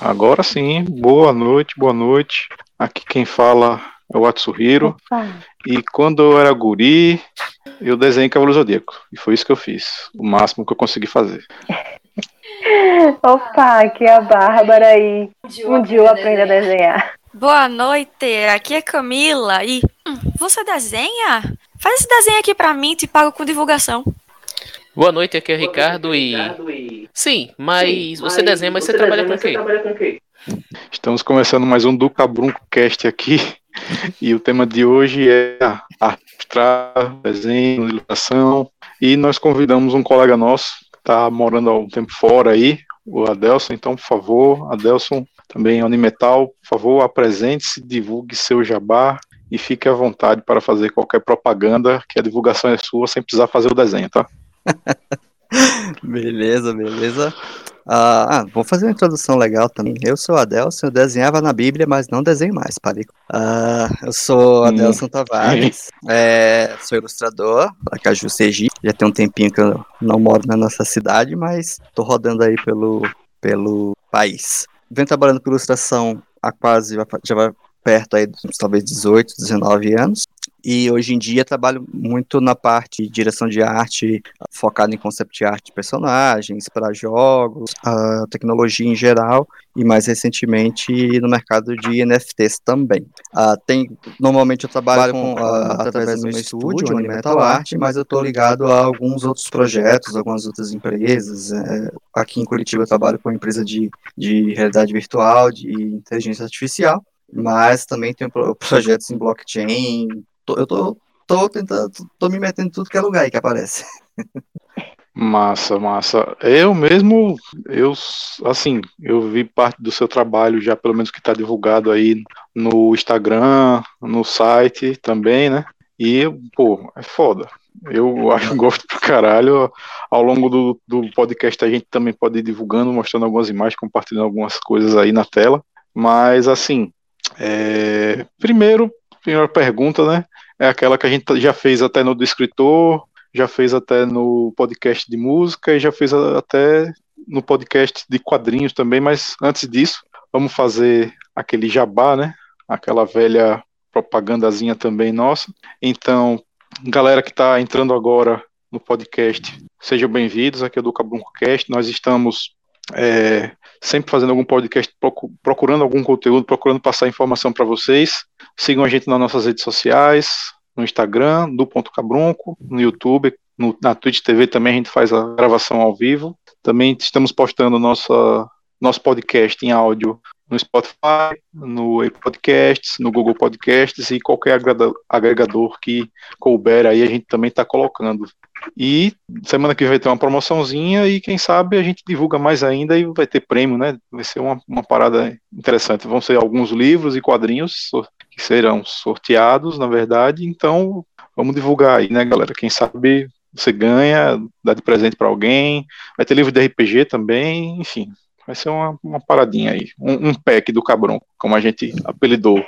Agora sim, boa noite, boa noite. Aqui quem fala é o Atsuhiro. Opa. E quando eu era guri, eu desenhei Cavalo Zodíaco. E foi isso que eu fiz. O máximo que eu consegui fazer. Opa, aqui é a Bárbara aí. Um dia eu aprendo a desenhar. Boa noite, aqui é Camila e hum, você desenha? Faz esse desenho aqui pra mim, te pago com divulgação. Boa noite, aqui é o Ricardo e. Sim, mas você desenha, mas você trabalha com o quê? Estamos começando mais um do Cabrunco Cast aqui. E o tema de hoje é abstrato, desenho, ilustração. E nós convidamos um colega nosso que está morando há um tempo fora aí, o Adelson. Então, por favor, Adelson, também Unimetal, por favor, apresente-se, divulgue seu jabá e fique à vontade para fazer qualquer propaganda, que a divulgação é sua, sem precisar fazer o desenho, tá? Beleza, beleza. Ah, ah, vou fazer uma introdução legal também. Eu sou Adelson, eu desenhava na Bíblia, mas não desenho mais, Parico. Ah, eu sou Adelson Tavares, é, sou ilustrador da Caju Sergipe. Já tem um tempinho que eu não moro na nossa cidade, mas tô rodando aí pelo, pelo país. Venho trabalhando com ilustração há quase, já vai perto aí dos talvez 18, 19 anos. E hoje em dia trabalho muito na parte de direção de arte, focado em concept art de personagens, para jogos, a tecnologia em geral, e mais recentemente no mercado de NFTs também. Uh, tem, normalmente eu trabalho com, uh, através do meu estúdio, Unimetal Art, mas eu estou ligado a alguns outros projetos, algumas outras empresas. É, aqui em Curitiba eu trabalho com uma empresa de, de realidade virtual, de inteligência artificial, mas também tenho projetos em blockchain, tô, eu tô, tô tentando, tô me metendo em tudo que é lugar aí que aparece. Massa, massa. Eu mesmo, eu, assim, eu vi parte do seu trabalho já, pelo menos que está divulgado aí no Instagram, no site também, né? E, pô, é foda. Eu acho gosto pra caralho. Ao longo do, do podcast a gente também pode ir divulgando, mostrando algumas imagens, compartilhando algumas coisas aí na tela. Mas, assim, é... primeiro, primeira pergunta, né? É aquela que a gente já fez até no do escritor, já fez até no podcast de música e já fez até no podcast de quadrinhos também, mas antes disso, vamos fazer aquele jabá, né? Aquela velha propagandazinha também nossa. Então, galera que está entrando agora no podcast, sejam bem-vindos. Aqui é do Cabrunco Cast. Nós estamos é, sempre fazendo algum podcast, procurando algum conteúdo, procurando passar informação para vocês. Sigam a gente nas nossas redes sociais, no Instagram, do Ponto Cabrunco, no YouTube, no, na Twitch TV também a gente faz a gravação ao vivo. Também estamos postando nossa, nosso podcast em áudio no Spotify, no Apple Podcasts, no Google Podcasts e qualquer agregador que couber aí a gente também está colocando. E semana que vem vai ter uma promoçãozinha e quem sabe a gente divulga mais ainda e vai ter prêmio, né? Vai ser uma, uma parada interessante. Vão ser alguns livros e quadrinhos que serão sorteados, na verdade. Então vamos divulgar aí, né, galera? Quem sabe você ganha, dá de presente para alguém. Vai ter livro de RPG também, enfim. Vai ser uma, uma paradinha aí, um, um pack do cabrão, como a gente apelidou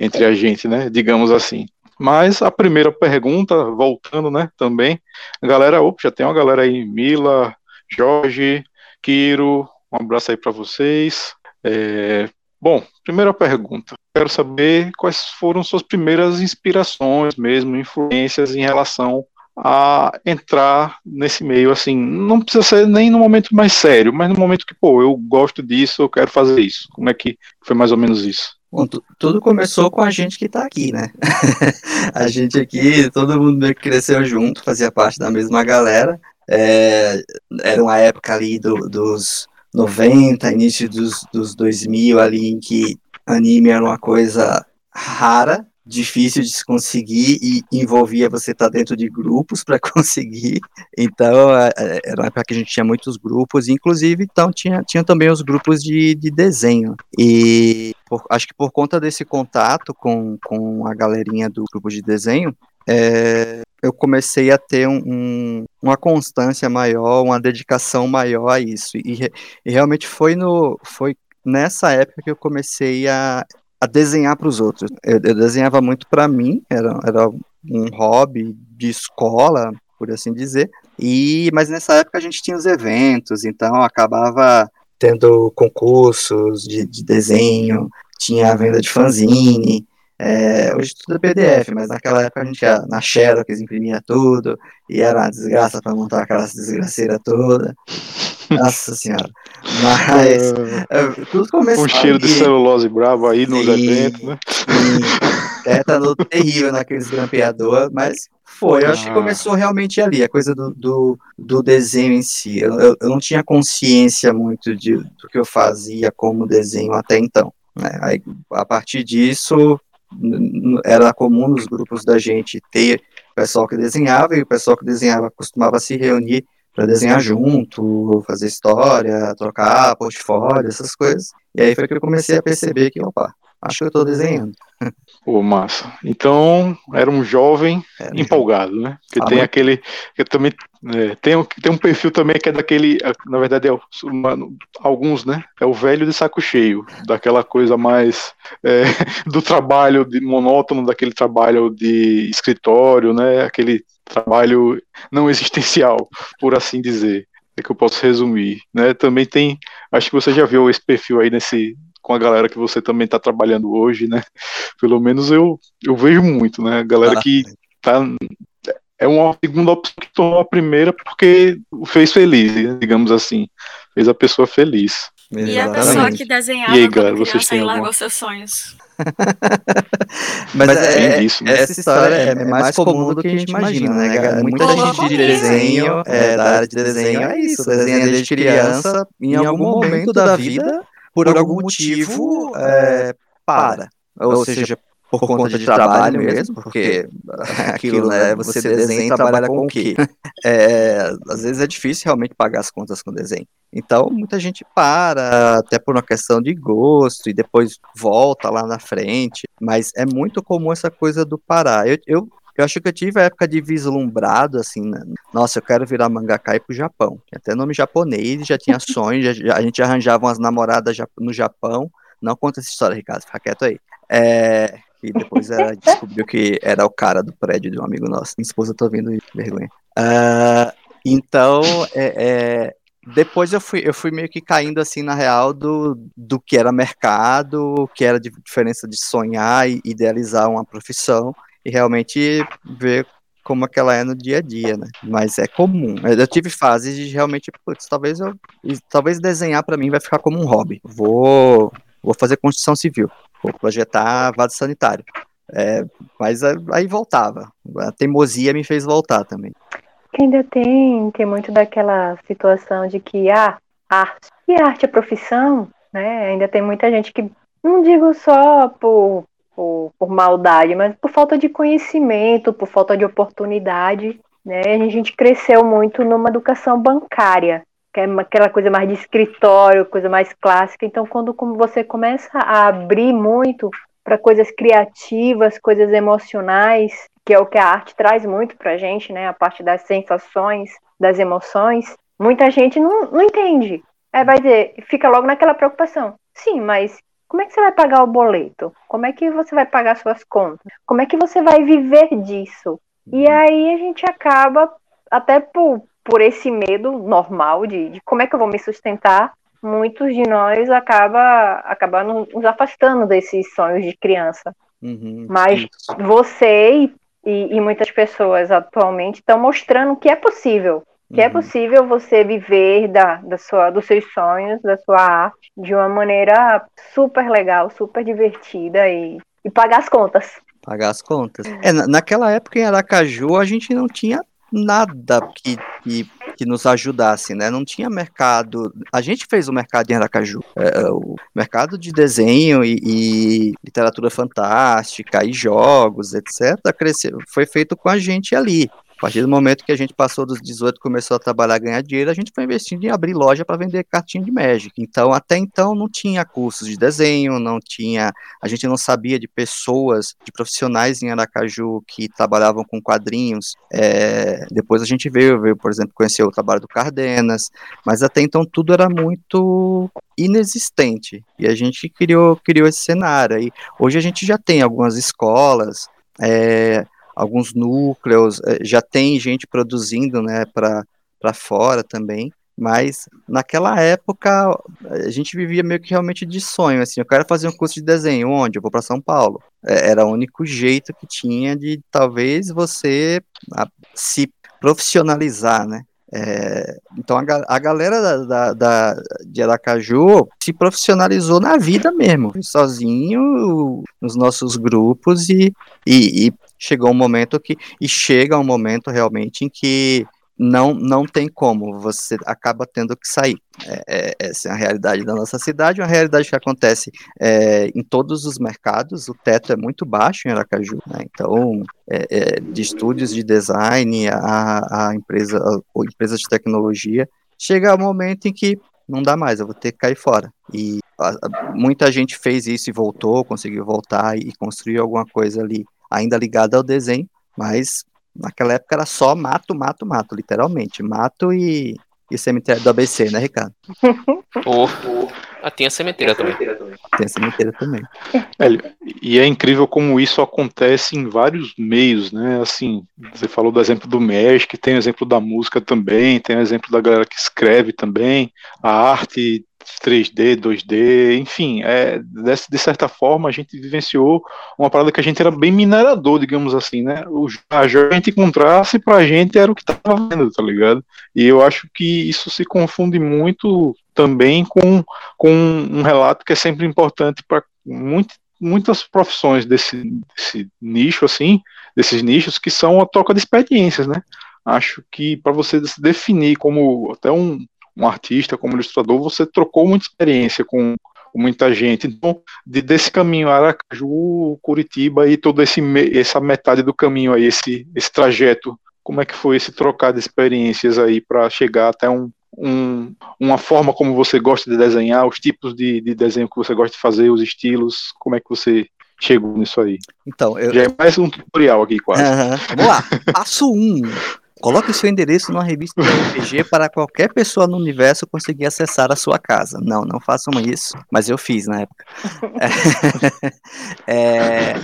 entre a gente, né? Digamos assim. Mas a primeira pergunta, voltando, né, também, a galera, opa, já tem uma galera aí, Mila, Jorge, Kiro, um abraço aí para vocês. É, bom, primeira pergunta, quero saber quais foram suas primeiras inspirações mesmo, influências em relação a entrar nesse meio, assim, não precisa ser nem no momento mais sério, mas no momento que, pô, eu gosto disso, eu quero fazer isso. Como é que foi mais ou menos isso? Bom, tudo começou com a gente que está aqui, né? a gente aqui, todo mundo meio que cresceu junto, fazia parte da mesma galera. É, era uma época ali do, dos 90, início dos, dos 2000 ali, em que anime era uma coisa rara, difícil de se conseguir e envolvia você estar tá dentro de grupos para conseguir. Então, era época que a gente tinha muitos grupos, inclusive, então tinha, tinha também os grupos de, de desenho. E por, acho que por conta desse contato com, com a galerinha do grupo de desenho, é, eu comecei a ter um, um, uma constância maior, uma dedicação maior a isso. E, e realmente foi no foi nessa época que eu comecei a a desenhar para os outros. Eu, eu, desenhava muito para mim, era, era um hobby de escola, por assim dizer. E mas nessa época a gente tinha os eventos, então acabava tendo concursos de, de desenho, tinha a venda de fanzine, é, hoje tudo é PDF, mas naquela época a gente ia na Xerox, imprimia tudo, e era uma desgraça para montar aquela desgraceira toda. Nossa senhora. Mas é, tudo começou. Um cheiro de celulose bravo aí nos sim, eventos, né? Sim. Tétano terrível naqueles grampeadores, mas foi. Eu acho que ah. começou realmente ali, a coisa do, do, do desenho em si. Eu, eu, eu, não tinha consciência muito de, do que eu fazia como desenho até então. Né? Aí, a partir disso, era comum nos grupos da gente ter o pessoal que desenhava, e o pessoal que desenhava costumava se reunir para desenhar junto, fazer história, trocar portfólio, essas coisas. E aí foi que eu comecei a perceber que, opa, acho que eu estou desenhando. Pô, massa. Então, era um jovem era empolgado, né? Que ah, tem mas... aquele. Que também é, tem, um, tem um perfil também que é daquele. Na verdade, é uma, alguns, né? É o velho de saco cheio, daquela coisa mais. É, do trabalho de, monótono, daquele trabalho de escritório, né? Aquele trabalho não existencial, por assim dizer. É que eu posso resumir, né? Também tem, acho que você já viu esse perfil aí nesse com a galera que você também está trabalhando hoje, né? Pelo menos eu, eu vejo muito, né? A galera ah, que tá é uma segunda opção que tornou a primeira porque o fez feliz, digamos assim, fez a pessoa feliz. E a pessoa que desenhava e aí, galera, vocês têm alguma... largou seus sonhos. Mas, Mas é, é, isso, né? essa história é, é, mais comum do que a gente imagina, né, galera? Muita gente de desenho, é, da área de desenho, é isso, desenha desde criança, em algum momento da vida por algum motivo, é, para. Ou seja, por conta de trabalho mesmo, porque aquilo, né, você desenha e trabalha com o quê? É, às vezes é difícil realmente pagar as contas com desenho. Então, muita gente para, até por uma questão de gosto, e depois volta lá na frente, mas é muito comum essa coisa do parar. Eu, eu eu acho que eu tive a época de vislumbrado, assim, né? nossa, eu quero virar mangaka e ir pro Japão. Tinha até nome japonês, já tinha sonhos, já, já, a gente arranjava umas namoradas no Japão. Não conta essa história, Ricardo, fica quieto aí. É, e depois ela descobriu que era o cara do prédio de um amigo nosso. Minha esposa tá ouvindo vergonha. Uh, então, é, é, depois eu fui, eu fui meio que caindo assim na real do, do que era mercado, o que era de diferença de sonhar e idealizar uma profissão e realmente ver como é que ela é no dia a dia, né? Mas é comum. Eu tive fases de realmente, putz, talvez eu, talvez desenhar para mim vai ficar como um hobby. Vou, vou fazer construção civil, vou projetar vaso sanitário. É, mas aí voltava. A teimosia me fez voltar também. Ainda tem, tem muito daquela situação de que ah, arte e arte é profissão, né? Ainda tem muita gente que não digo só por por, por maldade, mas por falta de conhecimento, por falta de oportunidade. Né? A gente cresceu muito numa educação bancária, que é aquela coisa mais de escritório, coisa mais clássica. Então, quando você começa a abrir muito para coisas criativas, coisas emocionais, que é o que a arte traz muito para a gente, né? A parte das sensações, das emoções, muita gente não, não entende. É, vai dizer, fica logo naquela preocupação. Sim, mas como é que você vai pagar o boleto? Como é que você vai pagar suas contas? Como é que você vai viver disso? E uhum. aí a gente acaba, até por, por esse medo normal de, de como é que eu vou me sustentar, muitos de nós acaba, acaba nos afastando desses sonhos de criança. Uhum, Mas isso. você e, e, muitas pessoas atualmente estão mostrando que é possível que é uhum. é possível você viver da, da sua, dos seus sonhos, da sua arte, de uma maneira super legal, super divertida e, e pagar as contas. Pagar as contas. É, naquela época em Aracaju a gente não tinha nada que, que, que, nos ajudasse, né? Não tinha mercado. A gente fez o mercado em Aracaju. É, é o mercado de desenho e, e, literatura fantástica e jogos, etc., cresceu, foi feito com a gente ali. Partir do momento que a gente passou dos 18 começou a trabalhar, ganhar dinheiro, a gente foi investindo em abrir loja para vender cartinha de Magic. Então, até então, não tinha cursos de desenho, não tinha. A gente não sabia de pessoas, de profissionais em Aracaju que trabalhavam com quadrinhos. É, depois a gente veio, veio, por exemplo, conhecer o trabalho do Cardenas, mas até então tudo era muito inexistente. E a gente criou, criou esse cenário. E hoje a gente já tem algumas escolas. É, alguns núcleos, eh, já tem gente produzindo né, para fora também, Mas naquela época a gente vivia meio que realmente de sonho, assim, eu quero fazer um curso de desenho, onde? Eu vou para São Paulo. É, era o único jeito que tinha de talvez você se profissionalizar, né? É, então a, a galera da, da, da, de Aracaju se profissionalizou na vida mesmo, sozinho, nos nossos grupos, e, e, e chegou um momento que. E chega um momento realmente em que não, não tem como, você acaba tendo que sair. É, é, essa é a realidade da nossa cidade, uma realidade que acontece é, em todos os mercados, o teto é muito baixo em Aracaju, né? então, é, é de estúdios de design a, a empresa, a, empresa de tecnologia, chega um momento em que não dá mais, eu vou ter que cair fora. E a, muita gente fez isso e voltou, conseguiu voltar e construir alguma coisa ali ainda ligada ao desenho, mas Naquela época era só mato, mato, mato, literalmente. Mato e, e cemitério do ABC, né, Ricardo? Oh, ah, tem a cemitério também. Tem a cemitério também. É, e é incrível como isso acontece em vários meios, né? Assim, você falou do exemplo do Magic, tem o exemplo da música também, tem o exemplo da galera que escreve também, a arte 3D, 2D, enfim, é, de, certa forma a gente vivenciou uma parada que a gente era bem minerador, digamos assim, né? O, a gente encontrasse pra gente era o que tava vendo, tá ligado? E eu acho que isso se confunde muito também com, com um relato que é sempre importante para muitas profissões desse, desse nicho, assim, desses nichos, que são a troca de experiências, né? Acho que para você se definir como até um, um artista, como ilustrador, você trocou muita experiência com, muita gente. Então, de, desse caminho Aracaju, Curitiba e toda esse, essa metade do caminho aí, esse, esse trajeto, como é que foi esse trocar de experiências aí para chegar até um, um, uma forma como você gosta de desenhar, os tipos de, de desenho que você gosta de fazer, os estilos, como é que você chegou nisso aí? Então, eu... Já é mais um tutorial aqui, quase. Uhum. Vamos lá. Passo 1. Um. Coloque seu endereço numa revista de RPG para qualquer pessoa no universo conseguir acessar a sua casa. Não, não façam isso, mas eu fiz na época. É,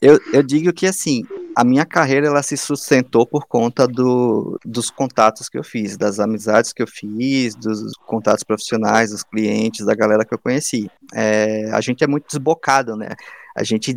eu, eu digo que assim, a minha carreira ela se sustentou por conta do, dos contatos que eu fiz, das amizades que eu fiz, dos contatos profissionais, dos clientes, da galera que eu conheci. É, a gente é muito desbocado, né? A gente,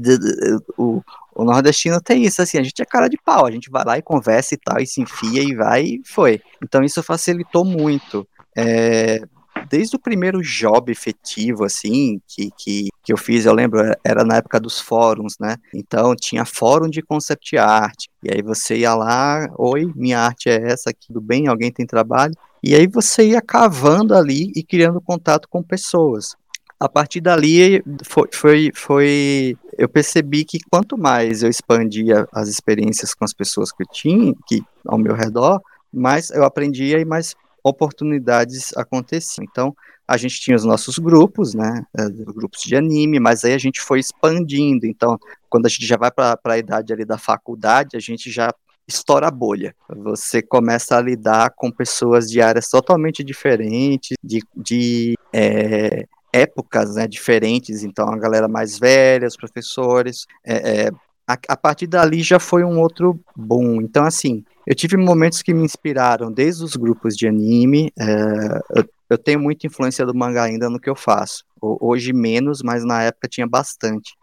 o, o nordestino tem isso, assim, a gente é cara de pau, a gente vai lá e conversa e tal, e se enfia e vai e foi. Então isso facilitou muito. É, desde o primeiro job efetivo, assim, que, que, que eu fiz, eu lembro, era na época dos fóruns, né? Então tinha fórum de concept art, e aí você ia lá, oi, minha arte é essa, tudo bem? Alguém tem trabalho? E aí você ia cavando ali e criando contato com pessoas a partir dali foi, foi, foi, eu percebi que quanto mais eu expandia as experiências com as pessoas que eu tinha que ao meu redor, mais eu aprendia e mais oportunidades aconteciam. Então, a gente tinha os nossos grupos, né, eh, grupos de anime, mas aí a gente foi expandindo. Então, quando a gente já vai para a idade ali da faculdade, a gente já estoura a bolha. Você começa a lidar com pessoas de áreas totalmente diferentes, de, de é, épocas né, diferentes, então a galera mais velha, os professores, é, é, a, a, partir dali já foi um outro boom. Então, assim, eu tive momentos que me inspiraram desde os grupos de anime, é, eu, eu, tenho muita influência do mangá ainda no que eu faço. Hoje menos, mas na época tinha bastante.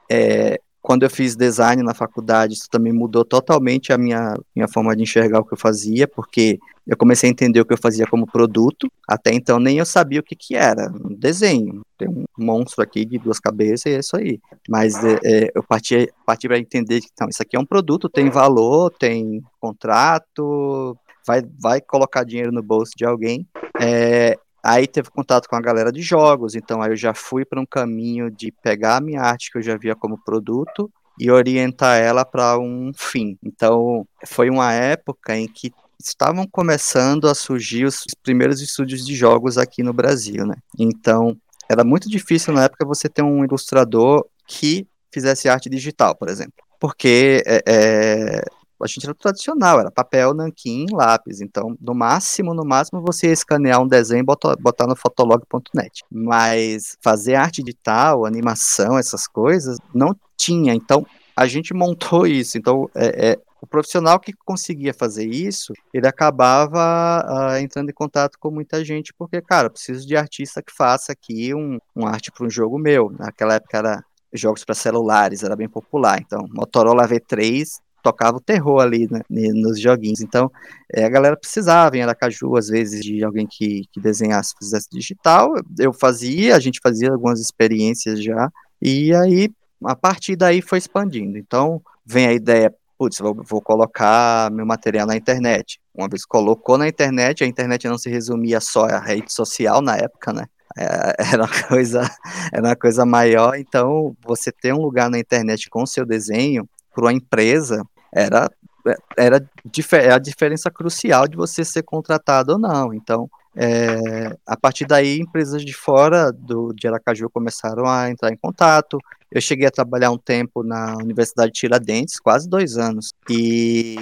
Quando eu fiz design na faculdade, isso também mudou totalmente a minha, minha forma de enxergar o que eu fazia, porque eu comecei a entender o que eu fazia como produto. Até então nem eu sabia o que, que era. Um desenho. Tem um monstro aqui de duas cabeças e é isso aí. Mas é, é, eu parti, parti para entender que então, isso aqui é um produto, tem valor, tem contrato, vai, vai colocar dinheiro no bolso de alguém. É, Aí teve contato com a galera de jogos, então aí eu já fui para um caminho de pegar a minha arte que eu já via como produto e orientar ela para um fim. Então, foi uma época em que estavam começando a surgir os primeiros estúdios de jogos aqui no Brasil, né? Então, era muito difícil na época você ter um ilustrador que fizesse arte digital, por exemplo. Porque é, é, a gente era tradicional, era papel, nanquim, lápis. Então, no máximo, no máximo, você ia escanear um desenho e botar, botar no fotolog.net. Mas fazer arte digital, animação, essas coisas, não tinha. Então, a gente montou isso. Então, é, é, o profissional que conseguia fazer isso, ele acabava uh, entrando em contato com muita gente, porque, cara, preciso de artista que faça aqui um, um arte para um jogo meu. Naquela época era jogos para celulares, era bem popular. Então, Motorola V3 tocava o terror ali né, nos joguinhos. Então, é, a galera precisava em Aracaju, às vezes, de alguém que, que desenhasse, fizesse digital. Eu fazia, a gente fazia algumas experiências já, e aí, a partir daí, foi expandindo. Então, vem a ideia, putz, vou, vou colocar meu material na internet. Uma vez colocou na internet, a internet não se resumia só a rede social na época, né? É, era uma coisa, era uma coisa maior. Então, você ter um lugar na internet com o seu desenho para uma empresa era era é a diferença crucial de você ser contratado ou não. Então, é, a partir daí, empresas de fora do, de Aracaju começaram a entrar em contato. Eu cheguei a trabalhar um tempo na Universidade de Tiradentes, quase dois anos, e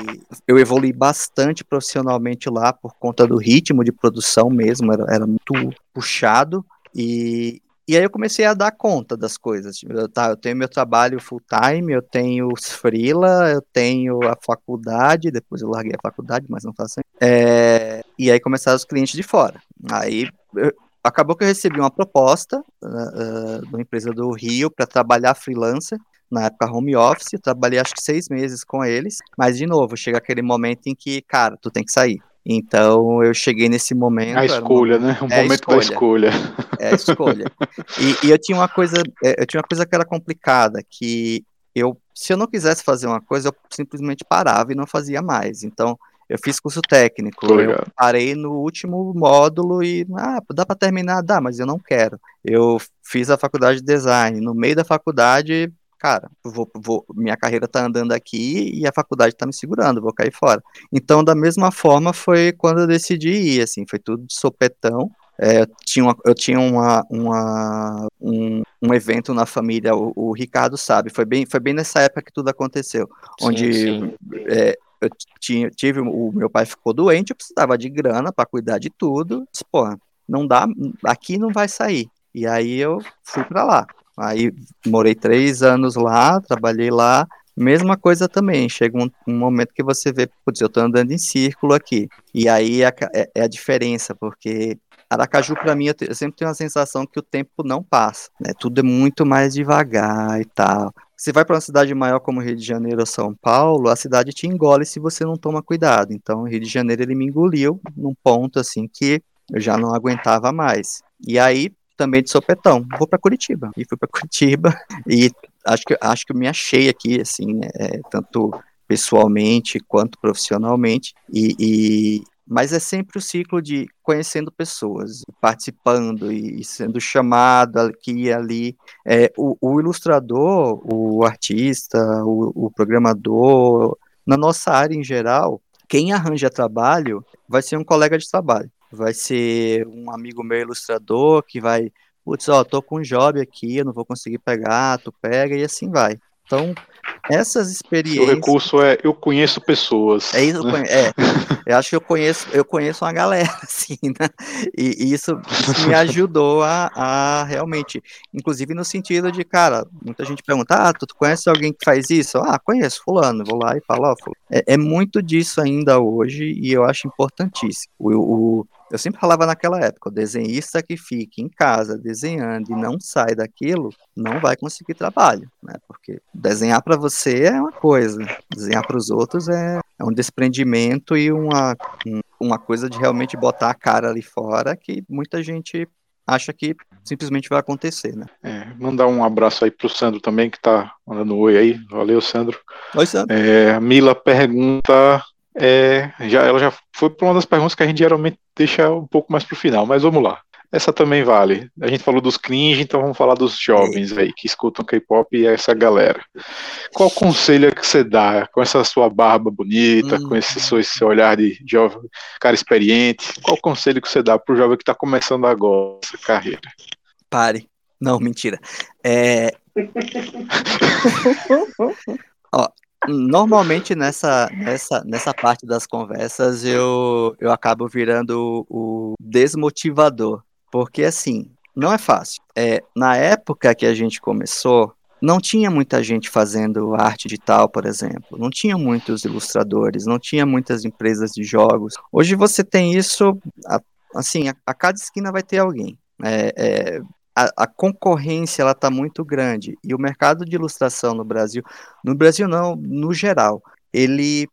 eu evolui bastante profissionalmente lá por conta do ritmo de produção mesmo, era, era muito puxado, e, e aí eu comecei a dar conta das coisas. Eu, tá, eu tenho meu trabalho full time, eu tenho os freela, eu tenho a faculdade, depois eu larguei a faculdade, mas não faço é, E aí começaram os clientes de fora. Aí eu, acabou que eu recebi uma proposta uh, de uma empresa do Rio para trabalhar freelancer na época home office, trabalhei acho que seis meses com eles, mas de novo, chega aquele momento em que, cara, tu tem que sair. Então eu cheguei nesse momento. A escolha, né? Um é momento escolha. da escolha. É a escolha. e, e, eu tinha uma coisa, é, eu tinha uma coisa que era complicada, que eu, se eu não quisesse fazer uma coisa, eu simplesmente parava e não fazia mais. Então eu fiz curso técnico, eu parei no último módulo e ah, dá para terminar, dá, mas eu não quero. Eu fiz a faculdade de design. No meio da faculdade cara, vou, vou, minha carreira tá andando aqui e a faculdade tá me segurando, vou cair fora. Então, da mesma forma, foi quando eu decidi ir, assim, foi tudo de sopetão. É, eu tinha, uma, eu tinha uma, uma um, um, evento na família, o, o, Ricardo sabe, foi bem, foi bem nessa época que tudo aconteceu, sim, onde sim. É, eu tinha, tive, o meu pai ficou doente, eu precisava de grana para cuidar de tudo, disse, pô, não dá, aqui não vai sair. E aí eu fui para lá. Aí morei três anos lá, trabalhei lá. Mesma coisa também, chega um, um momento que você vê, putz, eu tô andando em círculo aqui. E aí é, é, é a diferença, porque Aracaju, para mim, eu, eu, sempre tenho a sensação que o tempo não passa, né? Tudo é muito mais devagar e tal. Você vai para uma cidade maior como Rio de Janeiro ou São Paulo, a cidade te engole se você não toma cuidado. Então, Rio de Janeiro ele me engoliu num ponto assim que eu já não aguentava mais. E aí, também de sopetão. Vou para Curitiba. E fui para Curitiba e acho que acho que eu me achei aqui, assim, é, tanto pessoalmente quanto profissionalmente. E, e, mas é sempre o ciclo de conhecendo pessoas, participando e sendo chamado aqui e ali. É, o, o ilustrador, o artista, o, o programador, na nossa área em geral, quem arranja trabalho vai ser um colega de trabalho vai ser um amigo meu ilustrador que vai, putz, ó, tô com um job aqui, eu não vou conseguir pegar, tu pega e assim vai. Então, essas experiências. O recurso é eu conheço pessoas. É isso, né? é. Eu acho que eu conheço, eu conheço uma galera, assim, né? E, e isso, isso, me ajudou a, a, realmente, inclusive no sentido de, cara, muita gente pergunta, ah, tu conhece alguém que faz isso? Ah, conheço, fulano, vou lá e falo, ó, é, é, muito disso ainda hoje e eu acho importantíssimo. O, o, eu sempre falava naquela época, o desenhista que fica em casa desenhando e não sai daquilo, não vai conseguir trabalho, né? Porque desenhar para você é uma coisa, desenhar para os outros é, é, um desprendimento e uma, uma coisa de realmente botar a cara ali fora que muita gente acha que simplesmente vai acontecer, né? É, mandar um abraço aí pro Sandro também, que tá mandando um oi aí. Valeu, Sandro. Oi, Sandro. É, Mila pergunta é, já, ela já foi para uma das perguntas que a gente geralmente deixa um pouco mais para o final, mas vamos lá. Essa também vale. A gente falou dos cringe, então vamos falar dos jovens aí que escutam K-pop e essa galera. Qual conselho é que você dá com essa sua barba bonita, hum. com esse seu, esse olhar de jovem, cara experiente? Qual conselho que você dá para o jovem que está começando agora essa carreira? Pare. Não, mentira. É... Ó, Normalmente nessa, nessa, nessa parte das conversas eu, eu acabo virando o desmotivador. Porque assim, não é fácil. É, na época que a gente começou, não tinha muita gente fazendo arte digital, por exemplo. Não tinha muitos ilustradores, não tinha muitas empresas de jogos. Hoje você tem isso, assim, a, a cada esquina vai ter alguém. É, é, a, a, concorrência ela está muito grande e o mercado de ilustração no Brasil, no Brasil não, no geral, ele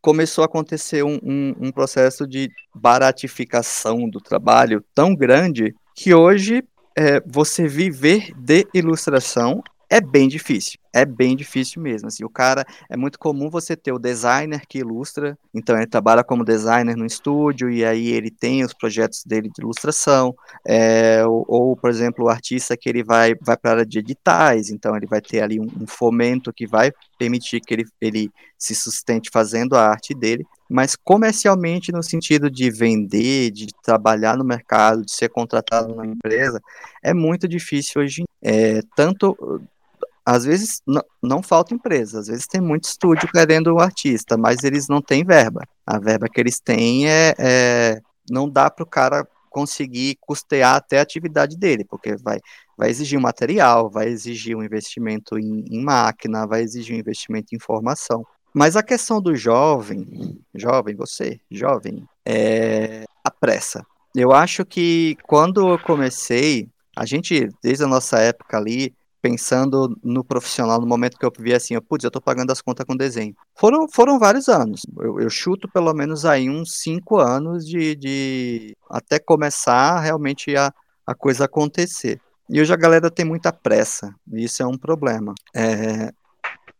começou a acontecer um, um, um processo de baratificação do trabalho tão grande que hoje é, você viver de ilustração é bem difícil. É bem difícil mesmo. Assim, o cara é muito comum você ter o designer que ilustra, então ele trabalha como designer no estúdio e aí ele tem os projetos dele de ilustração, é, ou, ou, por exemplo, o artista que ele vai vai para a área de editais, então ele vai ter ali um, um fomento que vai permitir que ele, ele se sustente fazendo a arte dele, mas comercialmente no sentido de vender, de trabalhar no mercado, de ser contratado numa empresa, é muito difícil hoje. É, tanto às vezes não, não falta empresa, às vezes tem muito estúdio querendo o artista, mas eles não têm verba. A verba que eles têm é, é não dá para o cara conseguir custear até a atividade dele, porque vai, vai exigir um material, vai exigir um investimento em, em máquina, vai exigir um investimento em formação. Mas a questão do jovem, jovem, você, jovem, é a pressa. Eu acho que quando eu comecei, a gente, desde a nossa época ali, pensando no profissional, no momento que eu vi assim, eu, putz, eu tô pagando as contas com desenho. Foram, foram vários anos. Eu, eu chuto pelo menos aí uns cinco anos de, de até começar realmente a, a coisa acontecer. E hoje a galera tem muita pressa, e isso é um problema. É,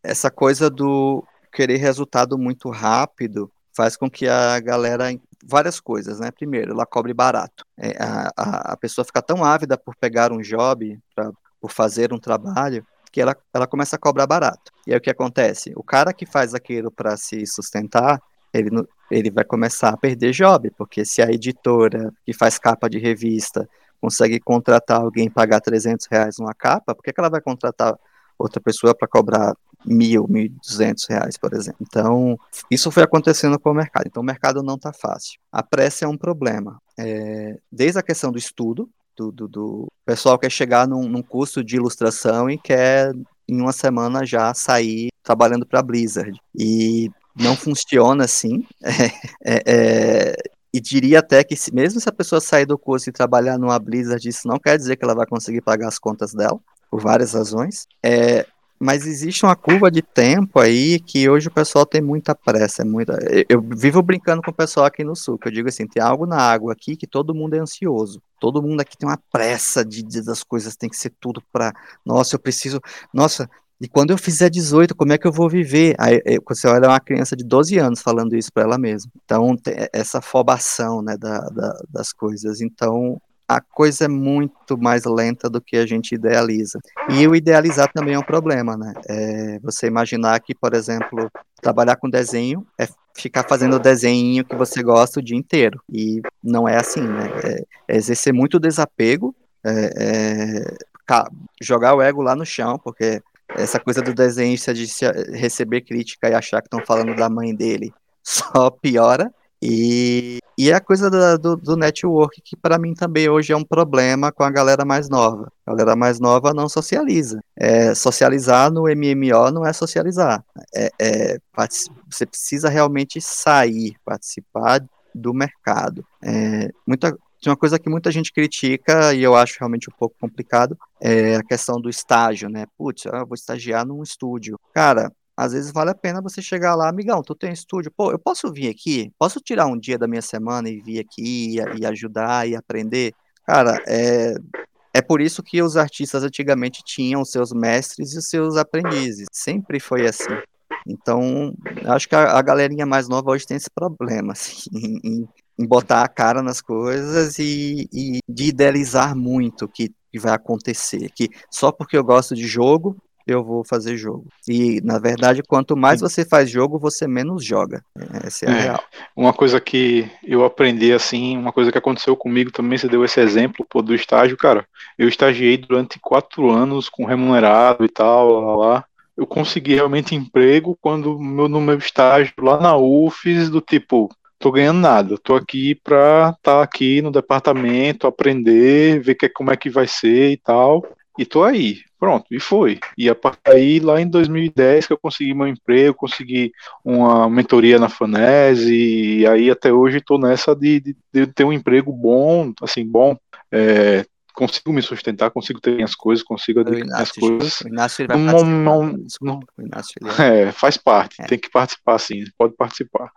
essa coisa do querer resultado muito rápido faz com que a galera várias coisas, né? Primeiro, ela cobre barato. É, a, a, pessoa fica tão ávida por pegar um job pra, por fazer um trabalho, que ela, ela começa a cobrar barato. E aí o que acontece? O cara que faz aquilo para se sustentar, ele, ele vai começar a perder job, porque se a editora que faz capa de revista consegue contratar alguém e pagar 300 reais numa capa, por que, que ela vai contratar outra pessoa para cobrar mil, mil duzentos reais, por exemplo. Então, isso foi acontecendo com o mercado. Então, o mercado não está fácil. A pressa é um problema. É, desde a questão do estudo, do, do, do pessoal quer chegar num, num curso de ilustração e quer em uma semana já sair trabalhando para Blizzard. E não funciona assim. É, é, e diria até que se, mesmo se a pessoa sair do curso e trabalhar numa Blizzard, isso não quer dizer que ela vai conseguir pagar as contas dela, por várias razões. É, mas existe uma curva de tempo aí que hoje o pessoal tem muita pressa, é muita. Eu vivo brincando com o pessoal aqui no sul, que eu digo assim, tem algo na água aqui que todo mundo é ansioso. Todo mundo aqui tem uma pressa de, de das coisas tem que ser tudo para, nossa, eu preciso, nossa, e quando eu fizer 18, como é que eu vou viver? Aí, você olha uma criança de 12 anos falando isso para ela mesma. Então, essa afobação né, da, da, das coisas. Então, a coisa é muito mais lenta do que a gente idealiza. E o idealizar também é um problema, né? É você imaginar que, por exemplo, trabalhar com desenho é ficar fazendo o desenho que você gosta o dia inteiro. E não é assim, né? É, é exercer muito desapego, é, é, jogar o ego lá no chão, porque essa coisa do desenho de receber crítica e achar que estão falando da mãe dele só piora. E, e a coisa do, do, do network, que para mim também hoje é um problema com a galera mais nova. A galera mais nova não socializa. É, socializar no MMO não é socializar. É, é, você precisa realmente sair, participar do mercado. É, muita, uma coisa que muita gente critica, e eu acho realmente um pouco complicado, é a questão do estágio, né? Putz, eu vou estagiar num estúdio. Cara, às vezes vale a pena você chegar lá, amigão, tu tem estúdio, pô, eu posso vir aqui? Posso tirar um dia da minha semana e vir aqui e, e ajudar e aprender? Cara, é, é por isso que os artistas antigamente tinham seus mestres e os seus aprendizes. Sempre foi assim. Então, acho que a, a galerinha mais nova hoje tem esse problema, assim, em, em botar a cara nas coisas e, e de idealizar muito o que, que vai acontecer. Que só porque eu gosto de jogo, eu vou fazer jogo. E, na verdade, quanto mais você faz jogo, você menos joga. Essa é a é, real. Uma coisa que eu aprendi, assim, uma coisa que aconteceu comigo também, você deu esse exemplo pô, do estágio, cara. Eu estagiei durante quatro anos com remunerado e tal, lá, lá. Eu consegui realmente emprego quando meu, no meu estágio lá na UFES, do tipo, tô ganhando nada, tô aqui pra estar tá aqui no departamento, aprender, ver que, como é que vai ser e tal. E tô aí. Pronto, e foi. E aí, lá em 2010, que eu consegui meu emprego, consegui uma mentoria na Fanese, e aí até hoje estou nessa de, de, de, ter um emprego bom, assim, bom, é, consigo me sustentar, consigo ter minhas coisas, consigo adquirir minhas coisas. O Inácio ele vai não, não, não, Inácio, é... é... faz parte, é. tem que participar sim, pode participar.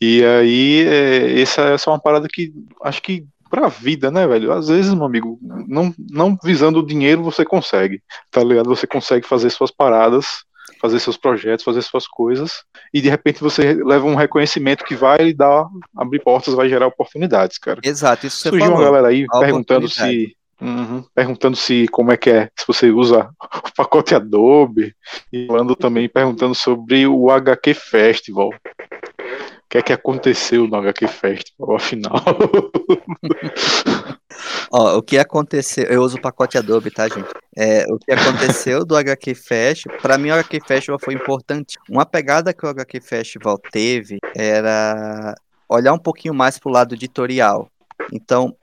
E aí, é, essa, essa é uma parada que acho que pra vida, né, velho? Às vezes, meu amigo, não, não visando o dinheiro, você consegue, tá ligado? Você consegue fazer suas paradas, fazer seus projetos, fazer suas coisas, e de repente você leva um reconhecimento que vai lhe dar, abrir portas, vai gerar oportunidades, cara. Exato, isso você Surgiu falou. uma galera aí perguntando se Uhum. Perguntando se como é que é, se você usa o pacote Adobe, e falando também perguntando sobre o HQ Festival. Que é que aconteceu no HQ Festival, afinal? Ó, o que aconteceu, eu uso o pacote Adobe, tá, gente? É, o que aconteceu do HQ Festival, para mim o HQ Festival foi importante. Uma pegada que o HQ Festival teve era olhar um pouquinho mais pro lado editorial. Então,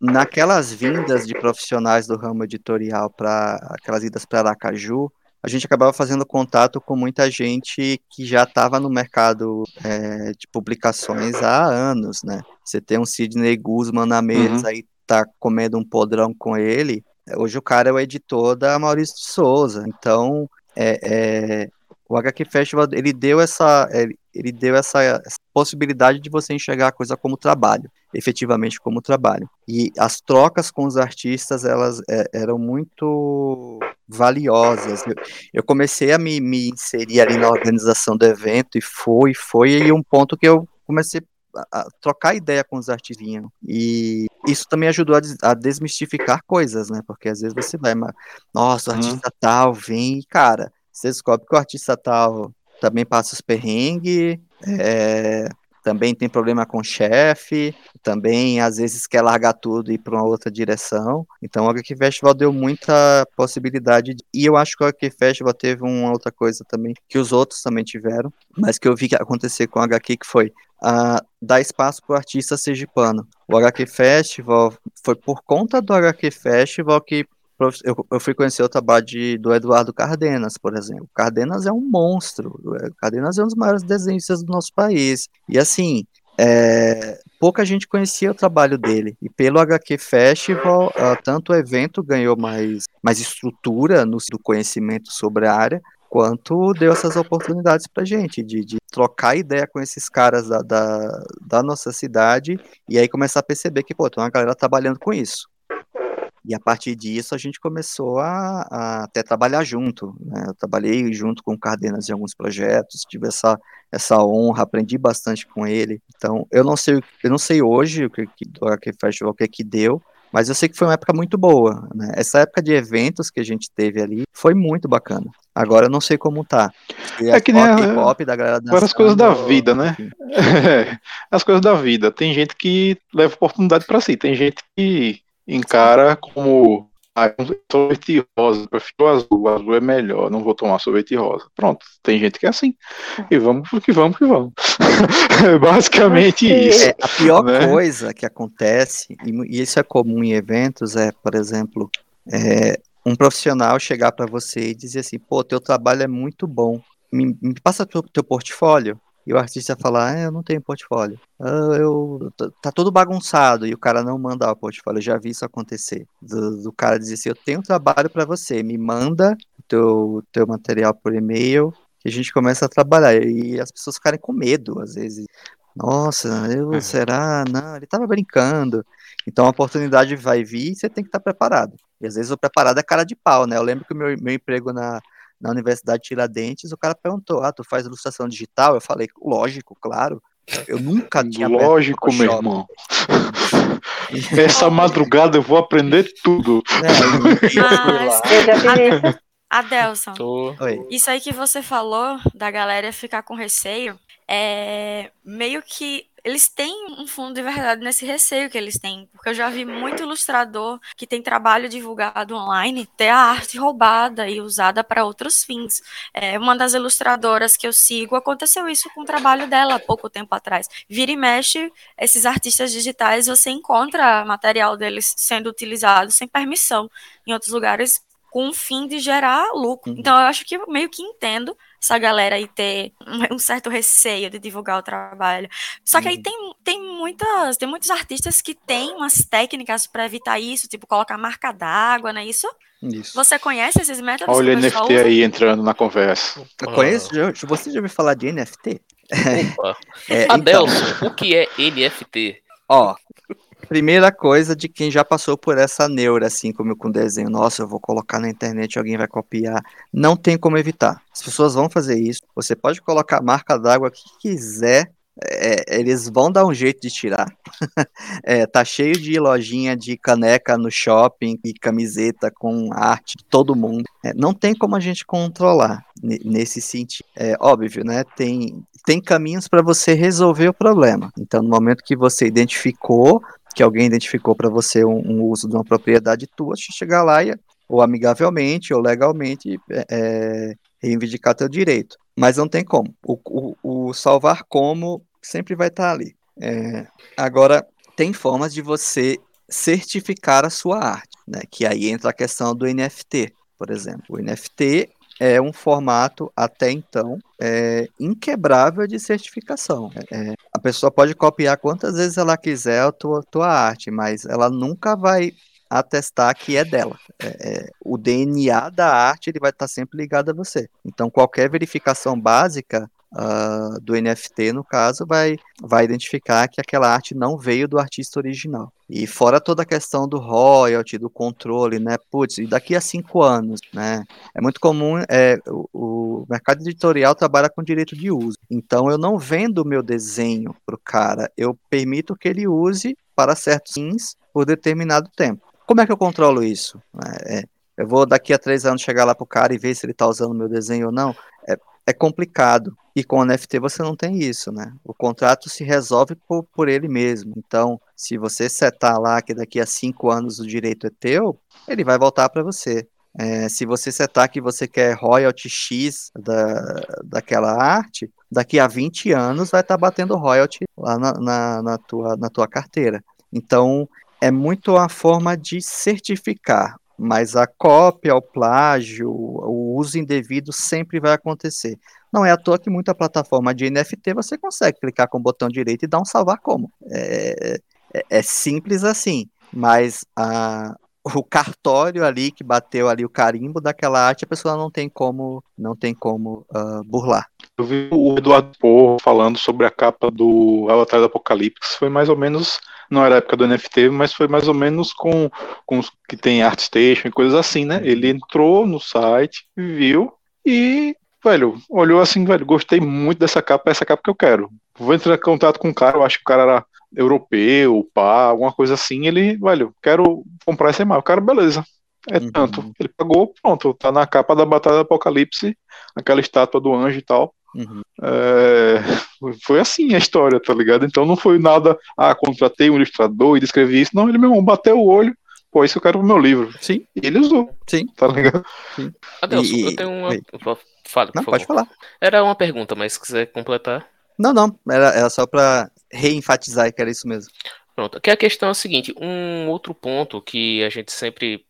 naquelas vindas de profissionais do ramo editorial para aquelas idas para Aracaju, a gente acabava fazendo contato com muita gente que já estava no mercado é, de publicações há anos, né? Você tem um Sidney Guzman na mesa uhum. e tá comendo um podrão com ele. Hoje o cara é o editor da Maurício de Souza. Então, é, é, o HQ Festival ele deu essa ele, ele deu essa, essa, possibilidade de você enxergar a coisa como trabalho, efetivamente como trabalho. E as trocas com os artistas elas é, eram muito valiosas. Eu, eu comecei a me, me, inserir ali na organização do evento e foi, foi e um ponto que eu comecei a trocar ideia com os artistas e isso também ajudou a, a, desmistificar coisas, né? Porque às vezes você vai, mas, nossa, o uhum. artista hum. tal vem, cara, você descobre que o artista tal também passa os perrengues, é, também tem problema com o chefe, também às vezes quer largar tudo e ir para uma outra direção. Então o HQ Festival deu muita possibilidade. De... E eu acho que o HQ Festival teve uma outra coisa também, que os outros também tiveram, mas que eu vi que acontecer com o HQ, que foi uh, dar espaço para o artista sergipano. O HQ Festival foi por conta do HQ Festival que eu, eu fui conhecer o trabalho de, do Eduardo Cardenas, por exemplo. Cardenas é um monstro. Cardenas é um dos maiores desenhistas do nosso país. E assim, é, pouca gente conhecia o trabalho dele. E pelo HQ Festival, uh, tanto o evento ganhou mais, mais estrutura no conhecimento sobre a área, quanto deu essas oportunidades para gente de, de, trocar ideia com esses caras da, da, da, nossa cidade e aí começar a perceber que, pô, tem uma galera trabalhando com isso. E a partir disso a gente começou a, a até trabalhar junto. Né? Eu trabalhei junto com o Cardenas em alguns projetos, tive essa, essa honra, aprendi bastante com ele. Então, eu não sei, eu não sei hoje o que, que do Arcade Festival o que, que deu, mas eu sei que foi uma época muito boa. Né? Essa época de eventos que a gente teve ali foi muito bacana. Agora eu não sei como tá. E é que nem a, pop da galera agora as coisas da vida, né? É, as coisas da vida. Tem gente que leva oportunidade para si, tem gente que encara como ah, sorvete rosa, prefiro azul, o azul é melhor, não vou tomar sorvete rosa. Pronto, tem gente que é assim. E vamos que vamos que vamos. é basicamente isso. É, a pior né? coisa que acontece, e isso é comum em eventos, é, por exemplo, é, um profissional chegar para você e dizer assim, pô, teu trabalho é muito bom, me, me passa teu, teu portfólio e o artista falar, ah, eu não tenho portfólio, ah, eu tá todo bagunçado e o cara não manda o portfólio, eu já vi isso acontecer. Do, do cara dizer assim, eu tenho trabalho para você, me manda o teu, teu material por e-mail que a gente começa a trabalhar e as pessoas ficarem com medo às vezes. Nossa, eu, é. será? Não, ele tava brincando. Então a oportunidade vai vir e você tem que estar preparado. E às vezes o preparado é cara de pau, né? Eu lembro que o meu, meu emprego na, na Universidade de Tiradentes, o cara perguntou: Ah, tu faz ilustração digital? Eu falei, lógico, claro. Eu nunca tinha Lógico, meu irmão. Essa madrugada eu vou aprender tudo. É, Mas, Adelson, isso aí que você falou da galera ficar com receio, é meio que eles têm um fundo de verdade nesse receio que eles têm, porque eu já vi muito ilustrador que tem trabalho divulgado online ter a arte roubada e usada para outros fins. É, uma das ilustradoras que eu sigo aconteceu isso com o trabalho dela há pouco tempo atrás. Vira e mexe, esses artistas digitais você encontra material deles sendo utilizado sem permissão em outros lugares com o fim de gerar lucro. Uhum. Então eu acho que eu meio que entendo essa galera aí ter um certo receio de divulgar o trabalho. Só que aí uhum. tem, tem muitas, tem muitos artistas que têm umas técnicas para evitar isso, tipo colocar marca d'água, não é isso? Isso. Você conhece esses métodos? Olha o NFT aí entrando na conversa. Eu conheço, você já ouviu falar de NFT? Opa. é, então. Adelson, o que é NFT? Ó, primeira coisa de quem já passou por essa neura, assim, como com desenho, nossa, eu vou colocar na internet, alguém vai copiar. Não tem como evitar. As pessoas vão fazer isso. Você pode colocar marca d'água que quiser, é, eles vão dar um jeito de tirar. é, tá cheio de lojinha de caneca no shopping e camiseta com arte de todo mundo. É, não tem como a gente controlar nesse sentido. É óbvio, né? Tem, tem caminhos para você resolver o problema. Então, no momento que você identificou, que alguém identificou para você um, um, uso de uma propriedade tua, chegar lá e, ou amigavelmente ou legalmente é, é reivindicar teu direito. Mas não tem como. O, o, o salvar como sempre vai estar tá ali. É, agora, tem formas de você certificar a sua arte, né? Que aí entra a questão do NFT, por exemplo. O NFT é um formato até então é, inquebrável de certificação. É, a pessoa pode copiar quantas vezes ela quiser a tua, tua arte, mas ela nunca vai atestar que é dela. É, é o DNA da arte ele vai estar sempre ligado a você. Então qualquer verificação básica uh, do NFT, no caso, vai, vai identificar que aquela arte não veio do artista original. E fora toda a questão do royalty, do controle, né? Putz, e daqui a cinco anos, né? É muito comum, é, o, o mercado editorial trabalha com direito de uso. Então eu não vendo o meu desenho pro cara, eu permito que ele use para certos fins por determinado tempo. Como é que eu controlo isso? É, eu vou daqui a três anos chegar lá pro cara e ver se ele está usando meu desenho ou não. É, é complicado. E com NFT você não tem isso, né? O contrato se resolve por, por ele mesmo. Então, se você setar lá que daqui a cinco anos o direito é teu, ele vai voltar para você. É, se você setar que você quer royalty X da, daquela arte, daqui a 20 anos vai estar tá batendo royalty lá na, na, na, tua, na tua carteira. Então, é muito a forma de certificar, mas a cópia, o plágio, o uso indevido sempre vai acontecer. Não é à toa que muita plataforma de NFT você consegue clicar com o botão direito e dar um salvar como. É, é, é simples assim, mas a, o cartório ali que bateu ali o carimbo daquela arte, a pessoa não tem como, não tem como uh, burlar. Eu vi o Eduardo Porro falando sobre a capa do Avatar do Apocalipse, foi mais ou menos não era a época do NFT, mas foi mais ou menos com, com os que tem ArtStation e coisas assim, né? Ele entrou no site, viu e, velho, olhou assim, velho, gostei muito dessa capa, é essa capa que eu quero. Vou entrar em contato com o cara, eu acho que o cara era europeu, pá, alguma coisa assim. Ele, velho, quero comprar essa imagem. O cara, beleza, é uhum. tanto. Ele pagou, pronto, tá na capa da Batalha do Apocalipse, aquela estátua do anjo e tal. Uhum. É, foi assim a história, tá ligado? Então não foi nada, ah, contratei um ilustrador e descrevi isso. Não, ele mesmo bateu o olho, pô, isso eu quero pro meu livro. Sim. E ele usou. Sim. Tá ligado? Sim. Adeus, e... eu tenho uma. Fala, não, pode falar. Era uma pergunta, mas se quiser completar. Não, não, era, era só pra reenfatizar que era isso mesmo. Pronto, que a questão é a seguinte, um outro ponto que a gente sempre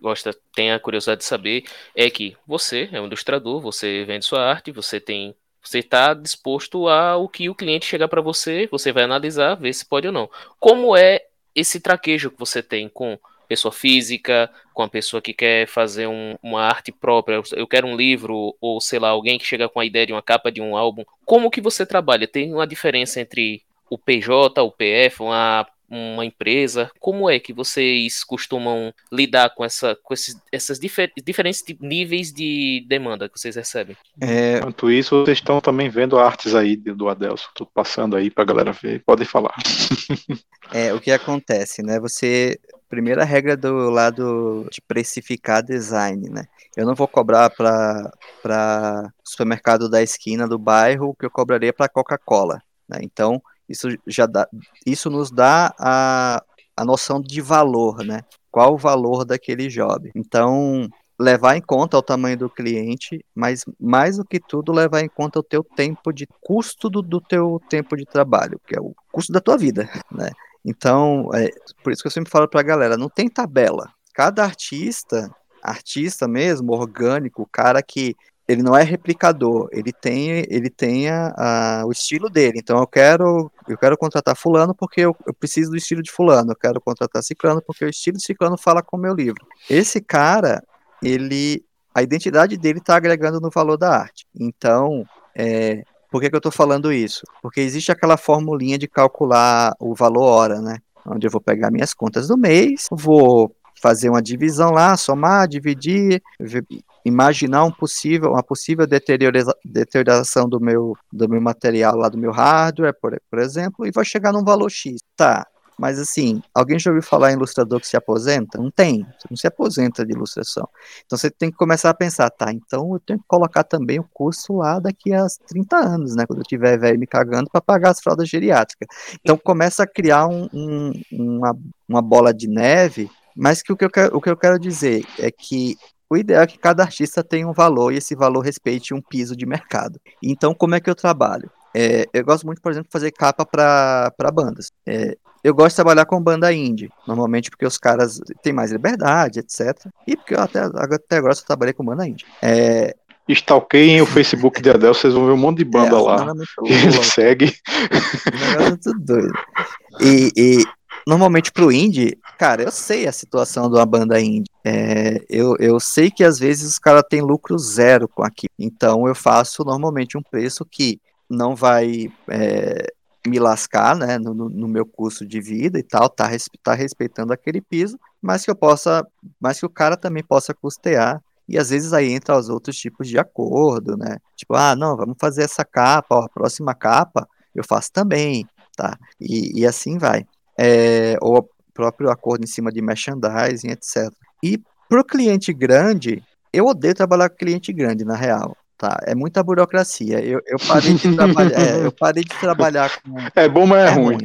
gosta, tem a curiosidade de saber, é que você é um ilustrador, você vende sua arte, você tem você está disposto a o que o cliente chegar para você, você vai analisar, ver se pode ou não. Como é esse traquejo que você tem com pessoa física, com a pessoa que quer fazer um, uma arte própria, eu quero um livro, ou sei lá, alguém que chega com a ideia de uma capa de um álbum. Como que você trabalha? Tem uma diferença entre o PJ, o PF, uma uma empresa, como é que vocês costumam lidar com, essa, com esses essas difer diferentes níveis de demanda que vocês recebem? É... Enquanto isso, vocês estão também vendo artes aí do Adelson, tô passando aí pra galera ver, podem falar. é, o que acontece, né? Você primeira regra do lado de precificar design, né? Eu não vou cobrar para supermercado da esquina do bairro o que eu cobraria para Coca-Cola, né? Então, isso já dá, isso nos dá a, a noção de valor, né? Qual o valor daquele job? Então, levar em conta o tamanho do cliente, mas mais do que tudo levar em conta o teu tempo de custo do, do teu tempo de trabalho, que é o custo da tua vida, né? Então, é, por isso que eu sempre falo para a galera, não tem tabela. Cada artista artista mesmo, orgânico, cara que ele não é replicador, ele tem, ele tem a, a, o estilo dele. Então eu quero, eu quero contratar fulano porque eu, eu, preciso do estilo de fulano, eu quero contratar ciclano porque o estilo de ciclano fala com o meu livro. Esse cara, ele, a identidade dele está agregando no valor da arte. Então, é, por que, que eu estou falando isso? Porque existe aquela formulinha de calcular o valor hora, né? Onde eu vou pegar minhas contas do mês, vou fazer uma divisão lá, somar, dividir, imaginar um possível, uma possível deterioração do meu, do meu material lá, do meu hardware, por, por exemplo, e vou chegar num valor X. Tá, mas assim, alguém já ouviu falar em ilustrador que se aposenta? Não tem, você não se aposenta de ilustração. Então você tem que começar a pensar, tá, então eu tenho que colocar também o curso lá daqui a 30 anos, né? Quando eu tiver velho me cagando para pagar as fraldas geriátricas. Então começa a criar um, um, uma, uma bola de neve mas que o, que eu quero, o que eu quero dizer é que o ideal é que cada artista tenha um valor e esse valor respeite um piso de mercado. Então, como é que eu trabalho? É, eu gosto muito, por exemplo, de fazer capa para bandas. É, eu gosto de trabalhar com banda indie, normalmente porque os caras têm mais liberdade, etc. E porque eu até, até agora só trabalhei com banda indie. É, Stalkeiem o Facebook de Adel, vocês vão ver um monte de banda é, lá. Ele segue. O é muito doido. E, e normalmente pro indie, cara, eu sei a situação de uma banda indie. É, eu, eu sei que às vezes os caras têm lucro zero com aquilo. Então eu faço normalmente um preço que não vai é, me lascar, né, no, no, meu curso de vida e tal, tá, tá respeitando aquele piso, mas que eu possa, mas que o cara também possa custear e às vezes aí entra os outros tipos de acordo, né? Tipo, ah, não, vamos fazer essa capa, ó, a próxima capa eu faço também, tá? E, e assim vai é, ou o próprio acordo em cima de merchandising, etc. E para o cliente grande, eu odeio trabalhar com cliente grande, na real. Tá, é muita burocracia. Eu, eu parei de trabalhar. é, eu parei de trabalhar com. É bom, mas é, é ruim. ruim.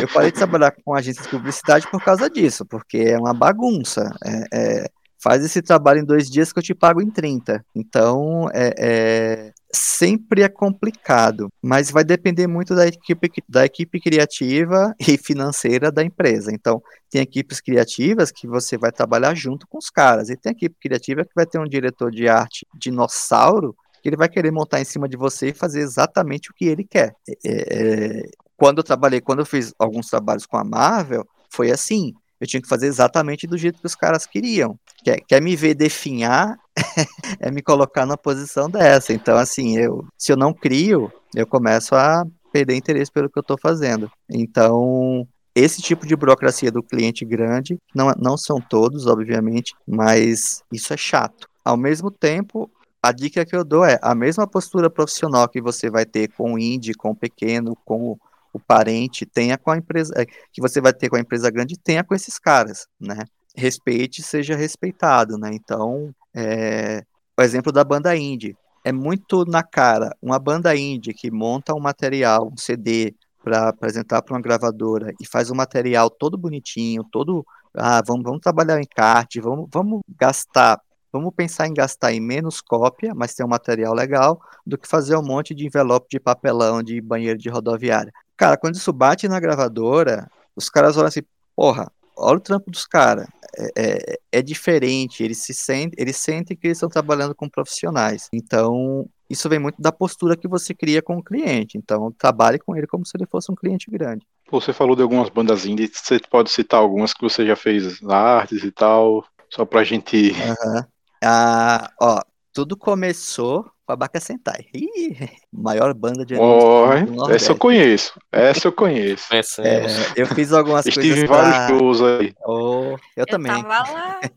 Eu parei de trabalhar com agências de publicidade por causa disso, porque é uma bagunça. É, é, faz esse trabalho em dois dias que eu te pago em 30. Então, é, é, sempre é complicado, mas vai depender muito da equipe, da equipe criativa e financeira da empresa. Então, tem equipes criativas que você vai trabalhar junto com os caras, e tem equipe criativa que vai ter um diretor de arte dinossauro que ele vai querer montar em cima de você e fazer exatamente o que ele quer. É, é, quando eu trabalhei, quando eu fiz alguns trabalhos com a Marvel, foi assim. Eu tinha que fazer exatamente do jeito que os caras queriam. Quer, quer me ver definhar, é me colocar na posição dessa. Então, assim, eu, se eu não crio, eu começo a perder interesse pelo que eu estou fazendo. Então, esse tipo de burocracia do cliente grande, não, não são todos, obviamente, mas isso é chato. Ao mesmo tempo, a dica que eu dou é a mesma postura profissional que você vai ter com o indie, com o pequeno, com o parente, tenha com a empresa, é, que você vai ter com a empresa grande, tenha com esses caras, né? Respeite, seja respeitado, né? Então, é, o exemplo da banda indie, é muito na cara, uma banda indie que monta um material, um CD, para apresentar para uma gravadora e faz um material todo bonitinho, todo, ah, vamos, vamos trabalhar em carte, vamos, vamos gastar Vamos pensar em gastar em menos cópia, mas ter um material legal, do que fazer um monte de envelope de papelão de banheiro de rodoviária. Cara, quando isso bate na gravadora, os caras olham assim, porra, olha o trampo dos caras. É, é, é, diferente, eles se sentem, eles sentem que eles estão trabalhando com profissionais. Então, isso vem muito da postura que você cria com o cliente. Então, trabalhe com ele como se ele fosse um cliente grande. Você falou de algumas bandas indie, você pode citar algumas que você já fez artes e tal, só pra gente. Uhum. Ah, ó, tudo começou com a Baca Sentai. Ih, maior banda de oh, Essa eu conheço. Essa eu conheço. É, eu fiz algumas Estive coisas. Estive em vários shows aí. Oh, eu, eu também. Tava lá.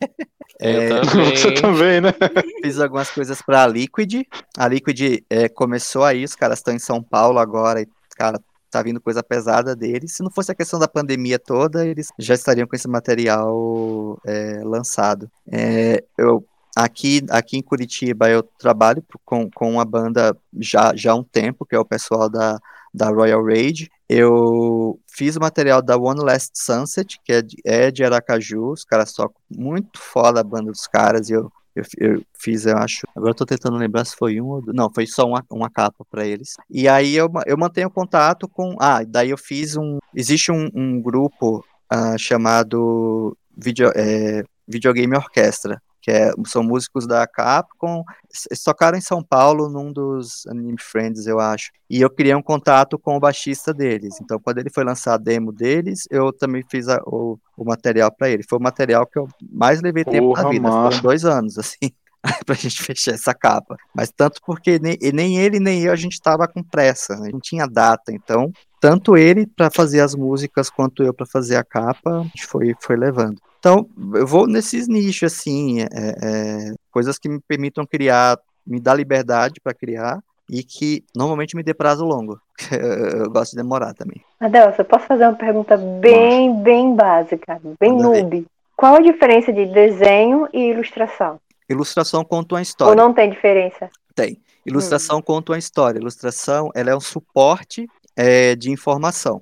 É, eu também. Você também, né? Fiz algumas coisas pra Liquid. A Liquid é, começou aí, os caras estão em São Paulo agora. E, cara, tá vindo coisa pesada deles. Se não fosse a questão da pandemia toda, eles já estariam com esse material é, lançado. É, eu Aqui, aqui em Curitiba eu trabalho com, com uma banda já, já há um tempo, que é o pessoal da, da Royal Rage. Eu fiz o material da One Last Sunset, que é de, é de Aracaju, os caras tocam muito foda a banda dos caras, e eu, eu, eu, fiz, eu acho. Agora eu tô tentando lembrar se foi um ou Não, foi só uma, uma capa para eles. E aí eu, eu mantenho contato com. Ah, daí eu fiz um. Existe um, um grupo uh, chamado Video, é, Videogame Orquestra que é, são músicos da Capcom. Eles tocaram em São Paulo num dos Anime Friends, eu acho. E eu criei um contato com o baixista deles. Então, quando ele foi lançar a demo deles, eu também fiz a, o, o material para ele. Foi o material que eu mais levei Porra, tempo na vida. Massa. Foram dois anos, assim. pra gente fechar essa capa. Mas tanto porque nem, nem ele nem eu a gente tava com pressa, né? não tinha data, então tanto ele para fazer as músicas quanto eu para fazer a capa, a gente foi, foi levando. Então, eu vou nesses nichos, assim, é, é, coisas que me permitam criar, me dá liberdade para criar e que normalmente me dê prazo longo. eu gosto de demorar também. Adelson, eu posso fazer uma pergunta bem, Nossa. bem básica, bem noob. Qual a diferença de desenho e ilustração? Ilustração conta uma história. Ou não tem diferença? Tem. Ilustração hum. conta uma história. Ilustração, ela é um suporte é, de informação.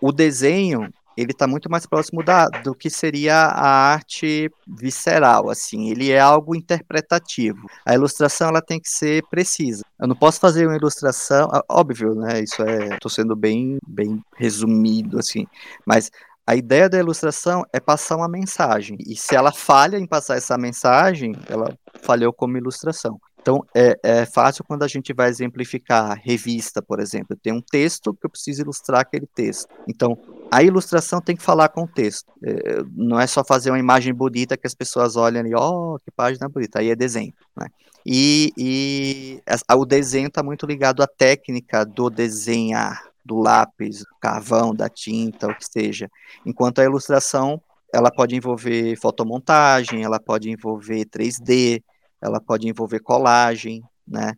O desenho, ele está muito mais próximo da, do que seria a arte visceral, assim, ele é algo interpretativo. A ilustração, ela tem que ser precisa. Eu não posso fazer uma ilustração, óbvio, né, isso é, estou sendo bem, bem resumido, assim, mas a ideia da ilustração é passar uma mensagem, e se ela falha em passar essa mensagem, ela falhou como ilustração. Então, é, é, fácil quando a gente vai exemplificar revista, por exemplo. Tem um texto que eu preciso ilustrar aquele texto. Então, a ilustração tem que falar com o texto. É, não é só fazer uma imagem bonita que as pessoas olham e, ó, oh, que página bonita. Aí é desenho. Né? E, e a, o desenho está muito ligado à técnica do desenhar, do lápis, do carvão, da tinta, o que seja. Enquanto a ilustração, ela pode envolver fotomontagem, ela pode envolver 3D, ela pode envolver colagem, né?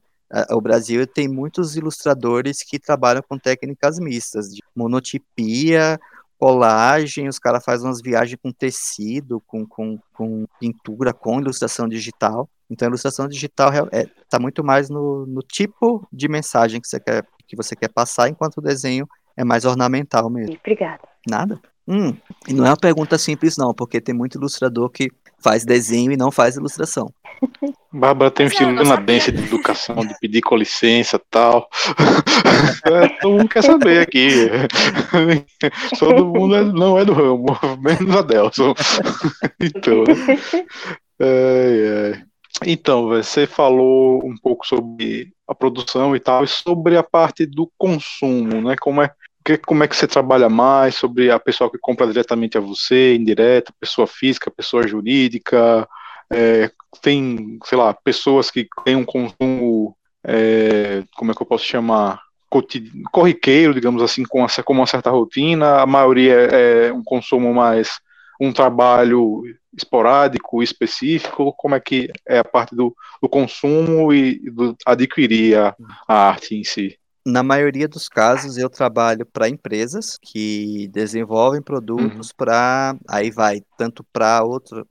O Brasil tem muitos ilustradores que trabalham com técnicas mistas, de monotipia, colagem, os caras fazem umas viagens com tecido, com, com, com pintura, com ilustração digital. Então, a ilustração digital está é, tá muito mais no, no tipo de mensagem que você, quer, que você quer passar, enquanto o desenho é mais ornamental mesmo. Obrigada. Nada. Hum, e não é uma pergunta simples, não, porque tem muito ilustrador que faz desenho e não faz ilustração. Bárbara tem um estilo canadense de educação, de pedir com licença e tal. Todo mundo quer saber aqui. Todo mundo é, não é do ramo, menos a Delson. Então, é, é. então, você falou um pouco sobre a produção e tal, e sobre a parte do consumo, né? Como é, que, como é que você trabalha mais? Sobre a pessoa que compra diretamente a você, indireta, pessoa física, pessoa jurídica, é, tem, sei lá, pessoas que têm um consumo, é, como é que eu posso chamar, corriqueiro, digamos assim, com, essa, com uma certa rotina, a maioria é, é um consumo mais, um trabalho esporádico, específico, como é que é a parte do, do consumo e do adquirir a, a arte em si? Na maioria dos casos, eu trabalho para empresas que desenvolvem produtos uhum. para. Aí vai, tanto para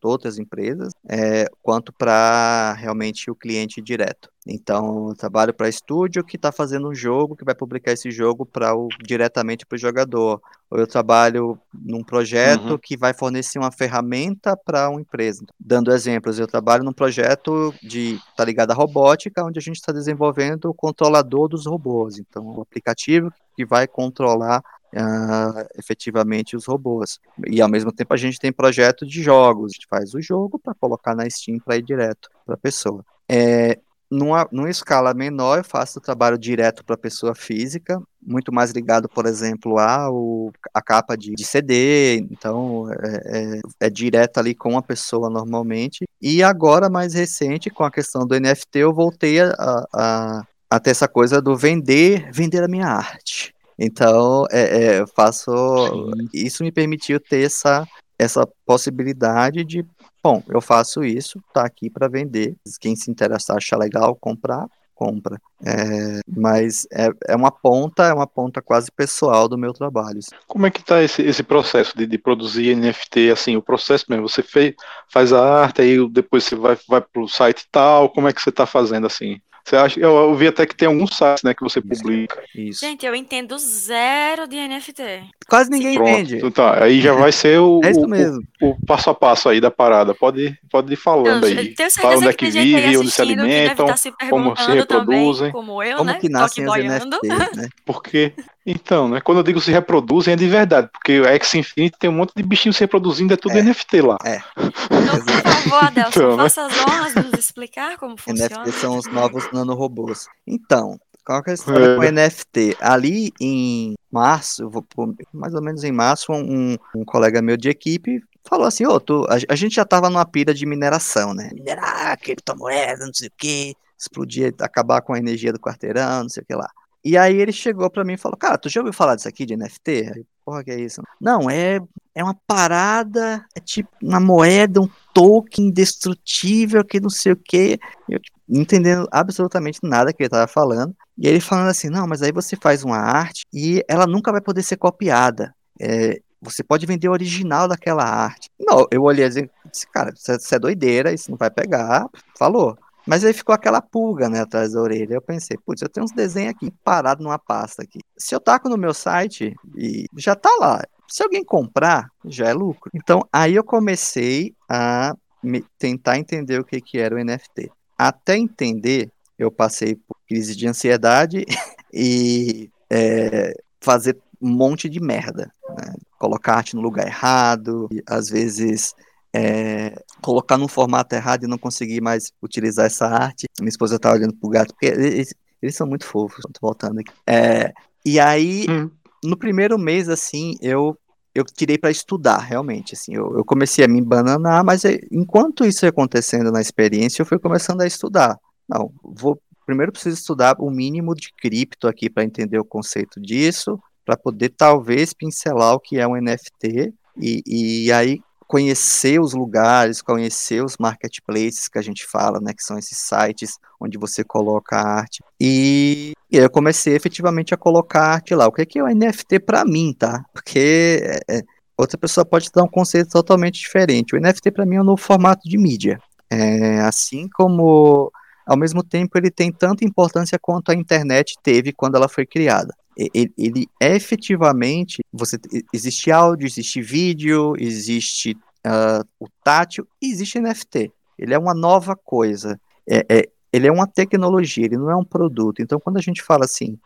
outras empresas, é, quanto para realmente o cliente direto. Então, eu trabalho para estúdio que está fazendo um jogo, que vai publicar esse jogo para o, diretamente para o jogador. Ou eu trabalho num projeto uhum. que vai fornecer uma ferramenta para uma empresa. Dando exemplos, eu trabalho num projeto de tá ligado à robótica, onde a gente está desenvolvendo o controlador dos robôs. Então, o aplicativo que vai controlar Uh, efetivamente os robôs. E ao mesmo tempo a gente tem projeto de jogos, a gente faz o jogo para colocar na Steam para ir direto para a pessoa. É, numa, numa escala menor, eu faço o trabalho direto para a pessoa física, muito mais ligado, por exemplo, a, o, a capa de, de CD, então é, é, é, direto ali com a pessoa normalmente. E agora, mais recente, com a questão do NFT, eu voltei a, a, a ter essa coisa do vender, vender a minha arte. Então, é, é, eu faço. Sim. Isso me permitiu ter essa, essa possibilidade de Bom, eu faço isso, tá aqui para vender. Quem se interessar, achar legal, comprar, compra. É, mas é, é uma ponta, é uma ponta quase pessoal do meu trabalho. Como é que tá esse, esse processo de, de produzir NFT, assim, o processo mesmo, você fez, faz a arte, aí depois você vai, vai pro site e tal, como é que você tá fazendo, assim? Você acha, eu, eu vi até que tem alguns sites, né, que você publica. Isso. Gente, eu entendo zero de NFT. Quase ninguém Pronto, entende. Então tá, aí já vai ser o, é isso mesmo. O, o, passo a passo aí da parada. Pode, pode ir falando eu, aí. Fala onde é que, que vive, onde se alimentam, tá se como se reproduzem. Também, como eu, como né? que nascem os NFTs, né? Porque, Então, né? Quando eu digo se reproduzem, é de verdade, porque o X Infinity tem um monte de bichinhos se reproduzindo, é tudo é, NFT lá. É. Então, por favor, Adelson, então, né? faça as honras de nos explicar como funciona. NFT são os novos nanorobôs. Então, qual que é a história é. com NFT? Ali em março, vou, mais ou menos em março, um, um colega meu de equipe falou assim, ô, oh, a, a, gente já tava numa pira de mineração, né? Minerar, criptomoeda, não sei o que, explodir, acabar com a energia do quarteirão, não sei o que lá. E aí ele chegou para mim e falou, cara, tu já ouviu falar disso aqui de NFT? Aí, porra, que é isso? Não, é, é uma parada, é tipo uma moeda, um token indestrutível que não sei o que. Eu, tipo, entendendo absolutamente nada que ele tava falando. E ele falando assim, não, mas aí você faz uma arte e ela nunca vai poder ser copiada. É, você pode vender o original daquela arte. Não, eu olhei e disse, cara, isso é doideira, isso não vai pegar. Falou. Mas aí ficou aquela pulga, né, atrás da orelha. Eu pensei, putz, eu tenho uns desenhos aqui parados numa pasta aqui. Se eu taco no meu site e já tá lá, se alguém comprar, já é lucro. Então, aí eu comecei a tentar entender o que, que era o NFT. Até entender, eu passei por crise de ansiedade e é, fazer um monte de merda. Né? Colocar arte no lugar errado, às vezes é, colocar num formato errado e não conseguir mais utilizar essa arte. Minha esposa tá olhando pro gato, porque eles, eles são muito fofos, tô voltando aqui. É, e aí, hum. no primeiro mês, assim, eu eu tirei para estudar, realmente, assim, eu, eu, comecei a me bananar, mas é, enquanto isso ia acontecendo na experiência, eu fui começando a estudar. Não, vou primeiro preciso estudar o mínimo de cripto aqui para entender o conceito disso, para poder talvez pincelar o que é um NFT e, e aí conhecer os lugares, conhecer os marketplaces que a gente fala, né, que são esses sites onde você coloca a arte. E, e eu comecei efetivamente a colocar arte lá. O que é, que é o NFT para mim, tá? Porque é, é, outra pessoa pode dar um conceito totalmente diferente. O NFT para mim é um novo formato de mídia. É, assim como ao mesmo tempo ele tem tanta importância quanto a internet teve quando ela foi criada ele, ele efetivamente, você existe áudio, existe vídeo, existe uh, o tátil existe NFT. Ele é uma nova coisa. É, é, ele é uma tecnologia, ele não é um produto. Então, quando a gente fala assim,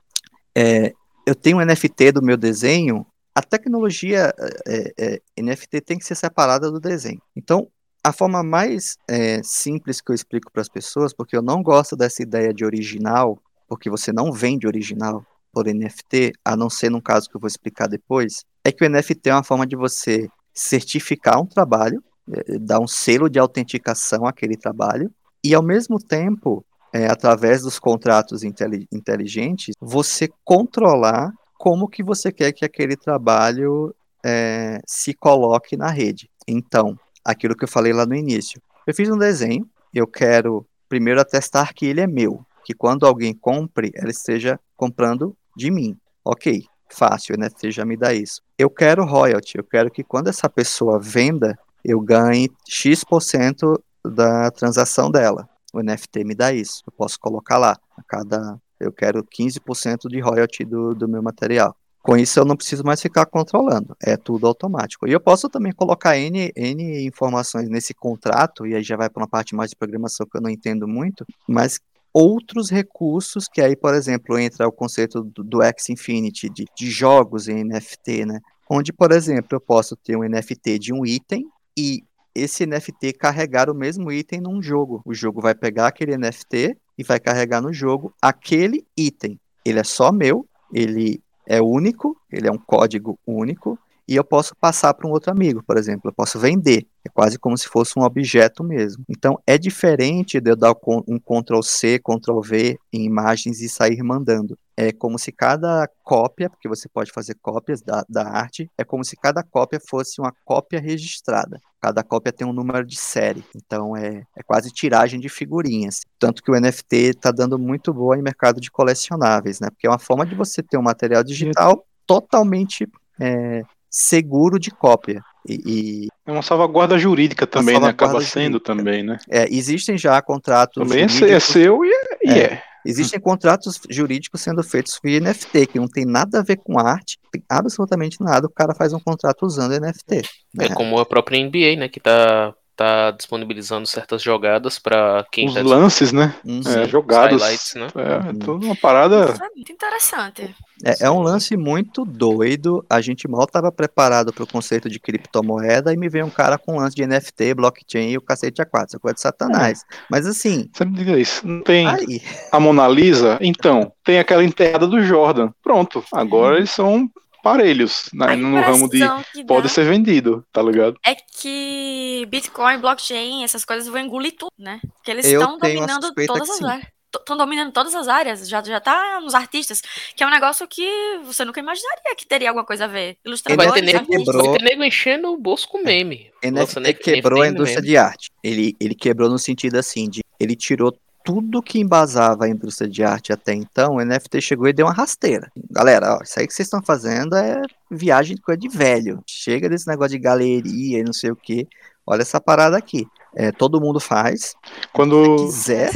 é, eu tenho um NFT do meu desenho, a tecnologia é, é, NFT tem que ser separada do desenho. Então, a forma mais é, simples que eu explico para as pessoas, porque eu não gosto dessa ideia de original, porque você não vende original, por NFT, a não ser num caso que eu vou explicar depois, é que o NFT é uma forma de você certificar um trabalho, é, dar um selo de autenticação àquele trabalho, e ao mesmo tempo, é, através dos contratos inteligentes, você controlar como que você quer que aquele trabalho é, se coloque na rede. Então, aquilo que eu falei lá no início. Eu fiz um desenho, eu quero primeiro atestar que ele é meu, que quando alguém compre, ela esteja comprando de mim. Ok, fácil, né? Você já me dá isso. Eu quero royalty, eu quero que quando essa pessoa venda, eu ganhe X% da transação dela. O NFT me dá isso. Eu posso colocar lá. A cada. Eu quero 15% de royalty do, do meu material. Com isso, eu não preciso mais ficar controlando. É tudo automático. E eu posso também colocar N, N informações nesse contrato, e aí já vai para uma parte mais de programação que eu não entendo muito, mas outros recursos, que aí, por exemplo, entra o conceito do, do X Infinity, de, de jogos em NFT, né? Onde, por exemplo, eu posso ter um NFT de um item e esse NFT carregar o mesmo item num jogo. O jogo vai pegar aquele NFT e vai carregar no jogo aquele item. Ele é só meu, ele é único, ele é um código único, e eu posso passar para um outro amigo, por exemplo, eu posso vender. É quase como se fosse um objeto mesmo. Então é diferente de eu dar um Ctrl C, Ctrl V em imagens e sair mandando. É como se cada cópia, porque você pode fazer cópias da, da arte, é como se cada cópia fosse uma cópia registrada. Cada cópia tem um número de série. Então é, é quase tiragem de figurinhas. Tanto que o NFT está dando muito boa em mercado de colecionáveis, né? Porque é uma forma de você ter um material digital totalmente é, seguro de cópia. E, e... É uma salvaguarda jurídica também, né? Acaba sendo jurídica. também, né? É, existem já contratos. Também é jurídicos... é seu e é. É. é. Existem contratos jurídicos sendo feitos via NFT, que não tem nada a ver com arte, tem absolutamente nada. O cara faz um contrato usando NFT. Né? É como a própria NBA, né? Que tá tá disponibilizando certas jogadas para quem Os tá lances, né? Hum, É, jogadas. highlights, né? É, Uhum. toda uma parada. Isso é muito interessante. É, é um lance muito doido. A gente mal estava preparado para o conceito de criptomoeda e me veio um cara com um lance de NFT, blockchain e o cacete a quatro. Isso é coisa de satanás. Mas assim, Você me diga isso. Não tem aí. a Mona Lisa? Então, tem aquela enterrada do Jordan. Pronto. Agora eles são parelhos né, no ramo de pode ser vendido, tá ligado? É que Bitcoin, blockchain, essas coisas vão engolir tudo, né? Porque eles Eu estão dominando todas as sim. áreas. Estão dominando todas as áreas, já, já tá nos artistas, que é um negócio que você nunca imaginaria que teria alguma coisa a ver. Vai Ilustradores, ter, quebrou. vai ter nego enchendo o bolso com meme. Lança NFT ne- quebrou a indústria meme. de arte. Ele, ele quebrou no sentido assim, de ele tirou tudo que embasava a indústria de arte até então, o NFT chegou e deu uma rasteira. Galera, ó, isso aí que vocês estão fazendo é viagem de coisa de velho. Chega desse negócio de galeria e não sei o que. Olha essa parada aqui. É, todo mundo faz. Quando Se quiser,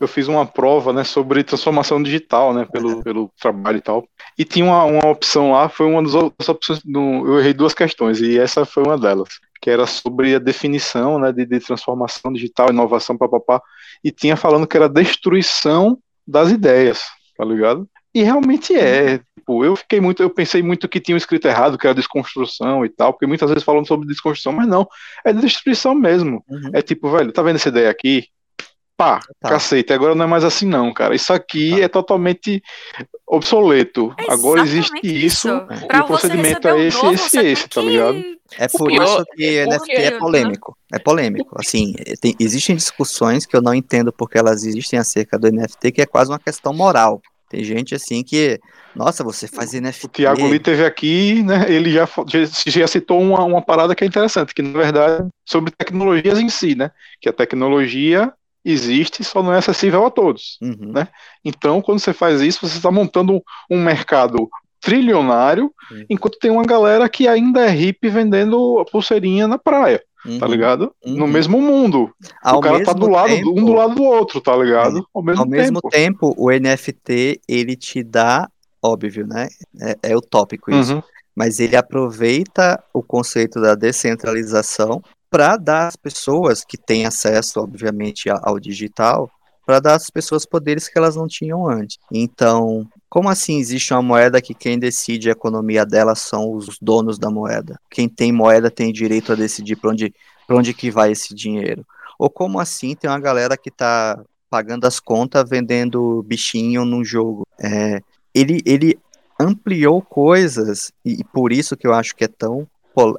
eu fiz uma prova, né, sobre transformação digital, né, pelo, pelo trabalho e tal. E tinha uma, uma opção lá, foi uma das opções, no- eu errei duas questões, e essa foi uma delas, que era sobre a definição, né, de, de transformação digital, inovação, papapá, e tinha falando que era destruição das ideias, tá ligado? E realmente é. Tipo, eu fiquei muito, eu pensei muito que tinha escrito errado, que era desconstrução e tal, porque muitas vezes falam sobre desconstrução, mas não, é destruição mesmo. Uhum. É tipo, velho, tá vendo essa ideia aqui? Pá, Tá. cacete, agora não é mais assim não, cara. Isso aqui Tá. é totalmente obsoleto. É agora existe isso, Pra e o procedimento é um esse, novo, esse, esse, tá que- ligado? É por pior isso que é NFT porque- é polêmico. É polêmico. Assim, tem- existem discussões que eu não entendo porque elas existem acerca do NFT, que é quase uma questão moral. Tem gente assim que, nossa, você faz NFT. O Thiago Lee teve aqui, né? Ele já, já, já citou uma, uma parada que é interessante, que na verdade é sobre tecnologias em si, né? Que a tecnologia existe, só não é acessível a todos. Uhum, né? Então, quando você faz isso, você está montando um mercado trilionário, Uhum. enquanto tem uma galera que ainda é hippie vendendo pulseirinha na praia, tá uhum. ligado? No uhum. mesmo mundo. Ao o cara tá mesmo do lado, tempo- um do lado do outro, tá ligado? Ao mesmo, Ao mesmo tempo. tempo, o NFT, ele te dá, óbvio, né? É, é utópico isso. Uhum. Mas ele aproveita o conceito da descentralização para dar às pessoas que têm acesso, obviamente, ao digital, para dar às pessoas poderes que elas não tinham antes. Então, como assim existe uma moeda que quem decide a economia dela são os donos da moeda? Quem tem moeda tem direito a decidir para onde, onde que vai esse dinheiro? Ou como assim tem uma galera que está pagando as contas vendendo bichinho num jogo? É, ele, ele ampliou coisas, e, por isso que eu acho que é tão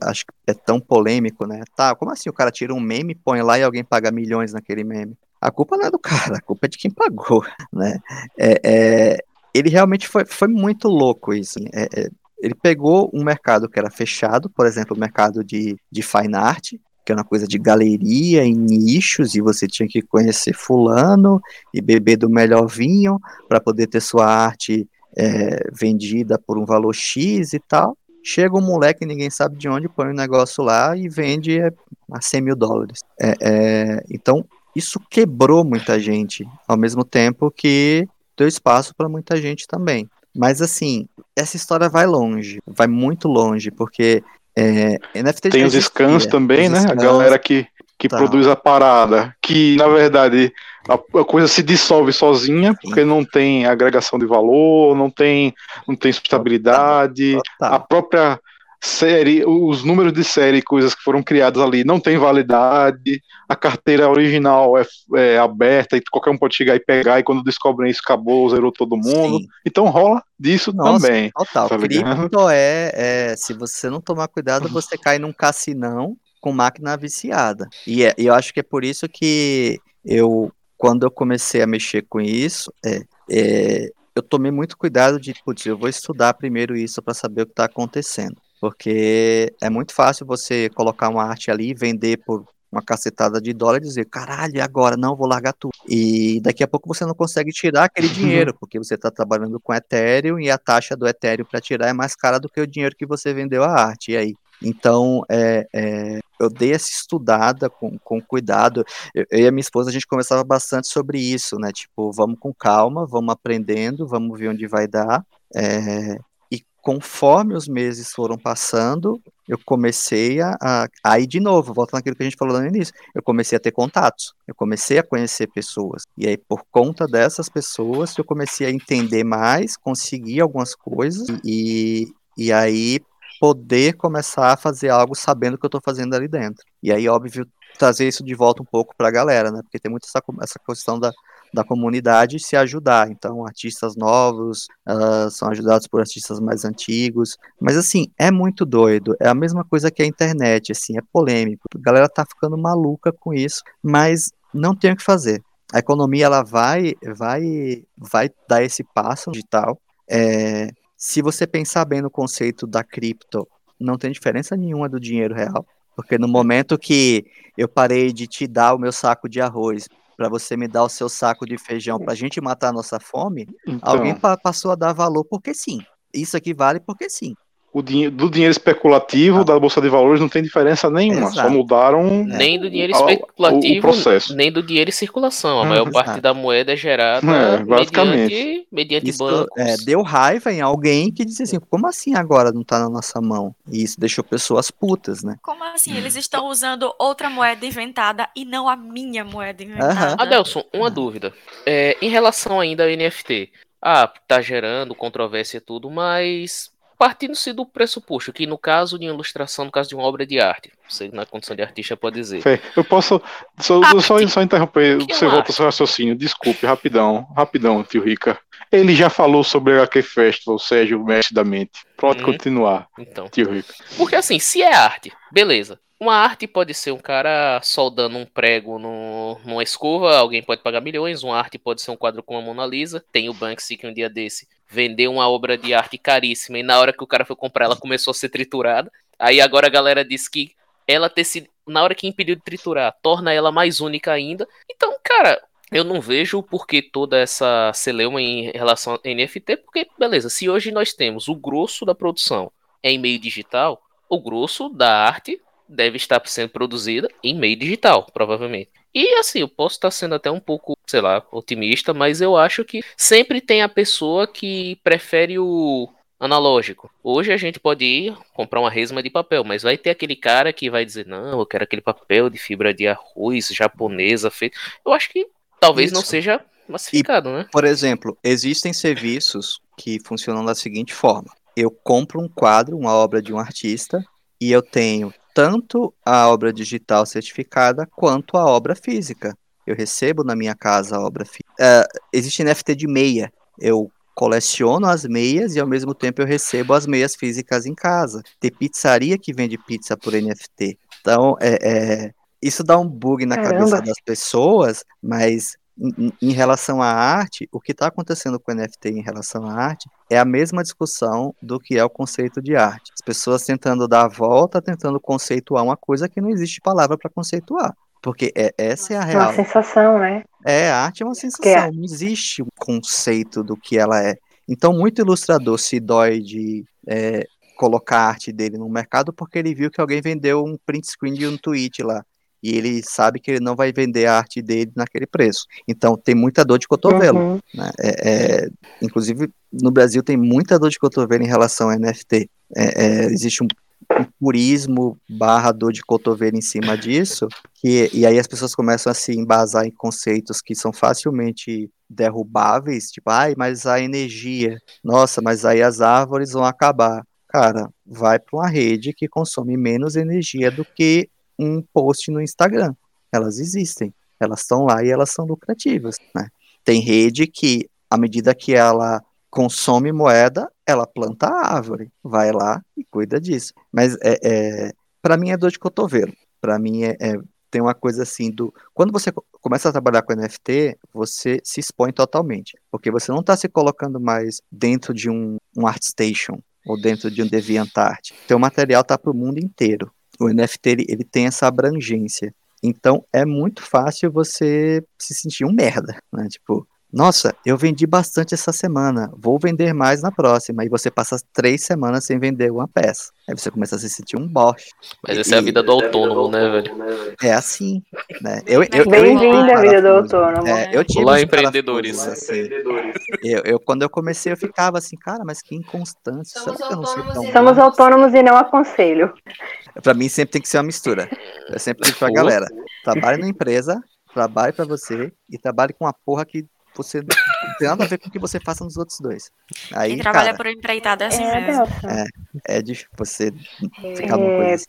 acho que é tão polêmico, né? Tá, como assim o cara tira um meme, põe lá e alguém paga milhões naquele meme? A culpa não é do cara, a culpa é de quem pagou, né? É, é, ele realmente foi, foi muito louco isso. assim, é, é, ele pegou um mercado que era fechado, por exemplo, o mercado de, de fine art, que é uma coisa de galeria em nichos, e você tinha que conhecer fulano e beber do melhor vinho para poder ter sua arte é, vendida por um valor X e tal. Chega um moleque, ninguém sabe de onde, põe o um negócio lá e vende é, a 100 mil dólares. É, é, então, isso quebrou muita gente, ao mesmo tempo que deu espaço para muita gente também. Mas, assim, essa história vai longe, vai muito longe, porque é, NFT Tem os scans também, os né? A scans, galera que, que Tá. produz a parada, que na verdade a, coisa se dissolve sozinha, porque não tem agregação de valor, não tem, não tem sustentabilidade, total. a própria série, os números de série, coisas que foram criadas ali, não tem validade, a carteira original é, é aberta e qualquer um pode chegar e pegar, e quando descobrem isso, acabou, zerou todo mundo. Sim. Então rola disso Nossa, também. Total, tá cripto é, é, se você não tomar cuidado, você cai num cassinão com máquina viciada. E, é- e eu acho que é por isso que eu, quando eu comecei a mexer com isso, é, é, eu tomei muito cuidado de, putz, eu vou estudar primeiro isso para saber o que está acontecendo. Porque é muito fácil você colocar uma arte ali e vender por uma cacetada de dólar e dizer, caralho, agora? Não, vou largar tudo. E daqui a pouco você não consegue tirar aquele dinheiro, porque você está trabalhando com Ethereum e a taxa do Ethereum para tirar é mais cara do que o dinheiro que você vendeu a arte. E aí? Então, é, é, eu dei essa estudada com, com cuidado. Eu, eu e a minha esposa, a gente conversava bastante sobre isso, né? Tipo, vamos com calma, vamos aprendendo, vamos ver onde vai dar. É, e conforme os meses foram passando, eu comecei a, a, a ir de novo, voltando naquilo que a gente falou no início, eu comecei a ter contatos, eu comecei a conhecer pessoas, e aí por conta dessas pessoas eu comecei a entender mais, conseguir algumas coisas, e, e aí poder começar a fazer algo sabendo o que eu estou fazendo ali dentro. E aí, óbvio, trazer isso de volta um pouco para a galera, né? Porque tem muito essa, essa questão da, da comunidade se ajudar. Então, artistas novos uh, são ajudados por artistas mais antigos. Mas, assim, é muito doido. É a mesma coisa que a internet, assim, é polêmico. A galera tá ficando maluca com isso, mas não tem o que fazer. A economia, ela vai, vai, vai dar esse passo digital. É, se você pensar bem no conceito da cripto, não tem diferença nenhuma do dinheiro real. Porque no momento que eu parei de te dar o meu saco de arroz para você me dar o seu saco de feijão para a gente matar a nossa fome, então, alguém pa passou a dar valor porque sim. Isso aqui vale porque sim o dinheiro, do dinheiro especulativo ah. da Bolsa de Valores não tem diferença nenhuma, Exato. só mudaram nem do dinheiro especulativo, o, processo. nem do dinheiro em circulação. A maior Exato. parte da moeda é gerada é, mediante, mediante isso, bancos. É, deu raiva em alguém que disse assim, como assim agora não está na nossa mão? E isso deixou pessoas putas, né? Como assim? Eles estão usando outra moeda inventada e não a minha moeda inventada. Uhum. Adelson, uma uhum. dúvida. É, em relação ainda ao NFT, ah, tá gerando controvérsia e tudo, mas partindo-se do pressuposto que no caso de ilustração, no caso de uma obra de arte, você na condição de artista pode dizer. Fê, eu posso só, só, só interromper, você volta ao seu raciocínio, desculpe, rapidão, rapidão, tio Rica. Ele já falou sobre o HQ Festival, Sérgio, mestre da mente. Pode hum, continuar, então. tio Rica. Porque assim, se é arte, beleza. Uma arte pode ser um cara soldando um prego no, numa escova, alguém pode pagar milhões. Uma arte pode ser um quadro com a Mona Lisa. Tem o Banksy que um dia desse vendeu uma obra de arte caríssima e na hora que o cara foi comprar ela começou a ser triturada. Aí agora a galera diz que ela ter sido, na hora que impediu de triturar, torna ela mais única ainda. Então, cara, eu não vejo o porquê toda essa celeuma em relação a NFT, porque, beleza, se hoje nós temos o grosso da produção em meio digital, o grosso da arte deve estar sendo produzida em meio digital, provavelmente. E assim, eu posso estar sendo até um pouco, sei lá, otimista, mas eu acho que sempre tem a pessoa que prefere o analógico. Hoje a gente pode ir comprar uma resma de papel, mas vai ter aquele cara que vai dizer: não, eu quero aquele papel de fibra de arroz japonesa feito. Eu acho que talvez Isso. não seja massificado, e, né? Por exemplo, existem serviços que funcionam da seguinte forma: eu compro um quadro, uma obra de um artista, e eu tenho tanto a obra digital certificada quanto a obra física. Eu recebo na minha casa a obra física. Uh, existe NFT de meia. Eu coleciono as meias e ao mesmo tempo eu recebo as meias físicas em casa. Tem pizzaria que vende pizza por NFT. Então, é, é isso dá um bug na Caramba. cabeça das pessoas, mas em, relação à arte, o que está acontecendo com o NFT em relação à arte é a mesma discussão do que é o conceito de arte. As pessoas tentando dar a volta, tentando conceituar uma coisa que não existe palavra para conceituar. Porque é, essa é a real. É uma sensação, né? É, a arte é uma sensação. É. Não existe um conceito do que ela é. Então, muito ilustrador se dói de é, colocar a arte dele no mercado porque ele viu que alguém vendeu um print screen de um tweet lá e ele sabe que ele não vai vender a arte dele naquele preço. Então tem muita dor de cotovelo. Uhum. Né? É, é, inclusive no Brasil tem muita dor de cotovelo em relação a NFT. É, é, existe um, um purismo barra dor de cotovelo em cima disso, que, e aí as pessoas começam a se embasar em conceitos que são facilmente derrubáveis, tipo, ai, mas a energia, nossa, mas aí as árvores vão acabar. Cara, vai para uma rede que consome menos energia do que um post no Instagram. Elas existem, elas estão lá e elas são lucrativas. Né? Tem rede que, à medida que ela consome moeda, ela planta a árvore, vai lá e cuida disso. Mas é, é para mim é dor de cotovelo. Para mim é, é, tem uma coisa assim do quando você começa a trabalhar com NFT, você se expõe totalmente, porque você não está se colocando mais dentro de um, um ArtStation ou dentro de um DeviantArt. Teu material está para o mundo inteiro o NFT ele, ele tem essa abrangência. Então é muito fácil você se sentir um merda, né? Tipo, Nossa, eu vendi bastante essa semana, vou vender mais na próxima. E você passa três semanas sem vender uma peça. Aí você começa a se sentir um boss. Mas essa é a vida do autônomo, né, velho? É assim, né? Eu, eu, Bem-vindo à vida do autônomo. É, eu tive Olá, empreendedores. Assim. Eu, eu, quando eu comecei, eu ficava assim, cara, mas que inconstante. Será que eu não sei tão Somos autônomos e não aconselho. Pra mim sempre tem que ser uma mistura. Eu sempre digo pra galera, trabalhe na empresa, trabalhe pra você e trabalhe com uma porra que você não tem nada a ver com o que você faça nos outros dois. Aí, Quem trabalha cara, por empreitada é assim É, mesmo. é, é difícil você ficar numa coisa assim.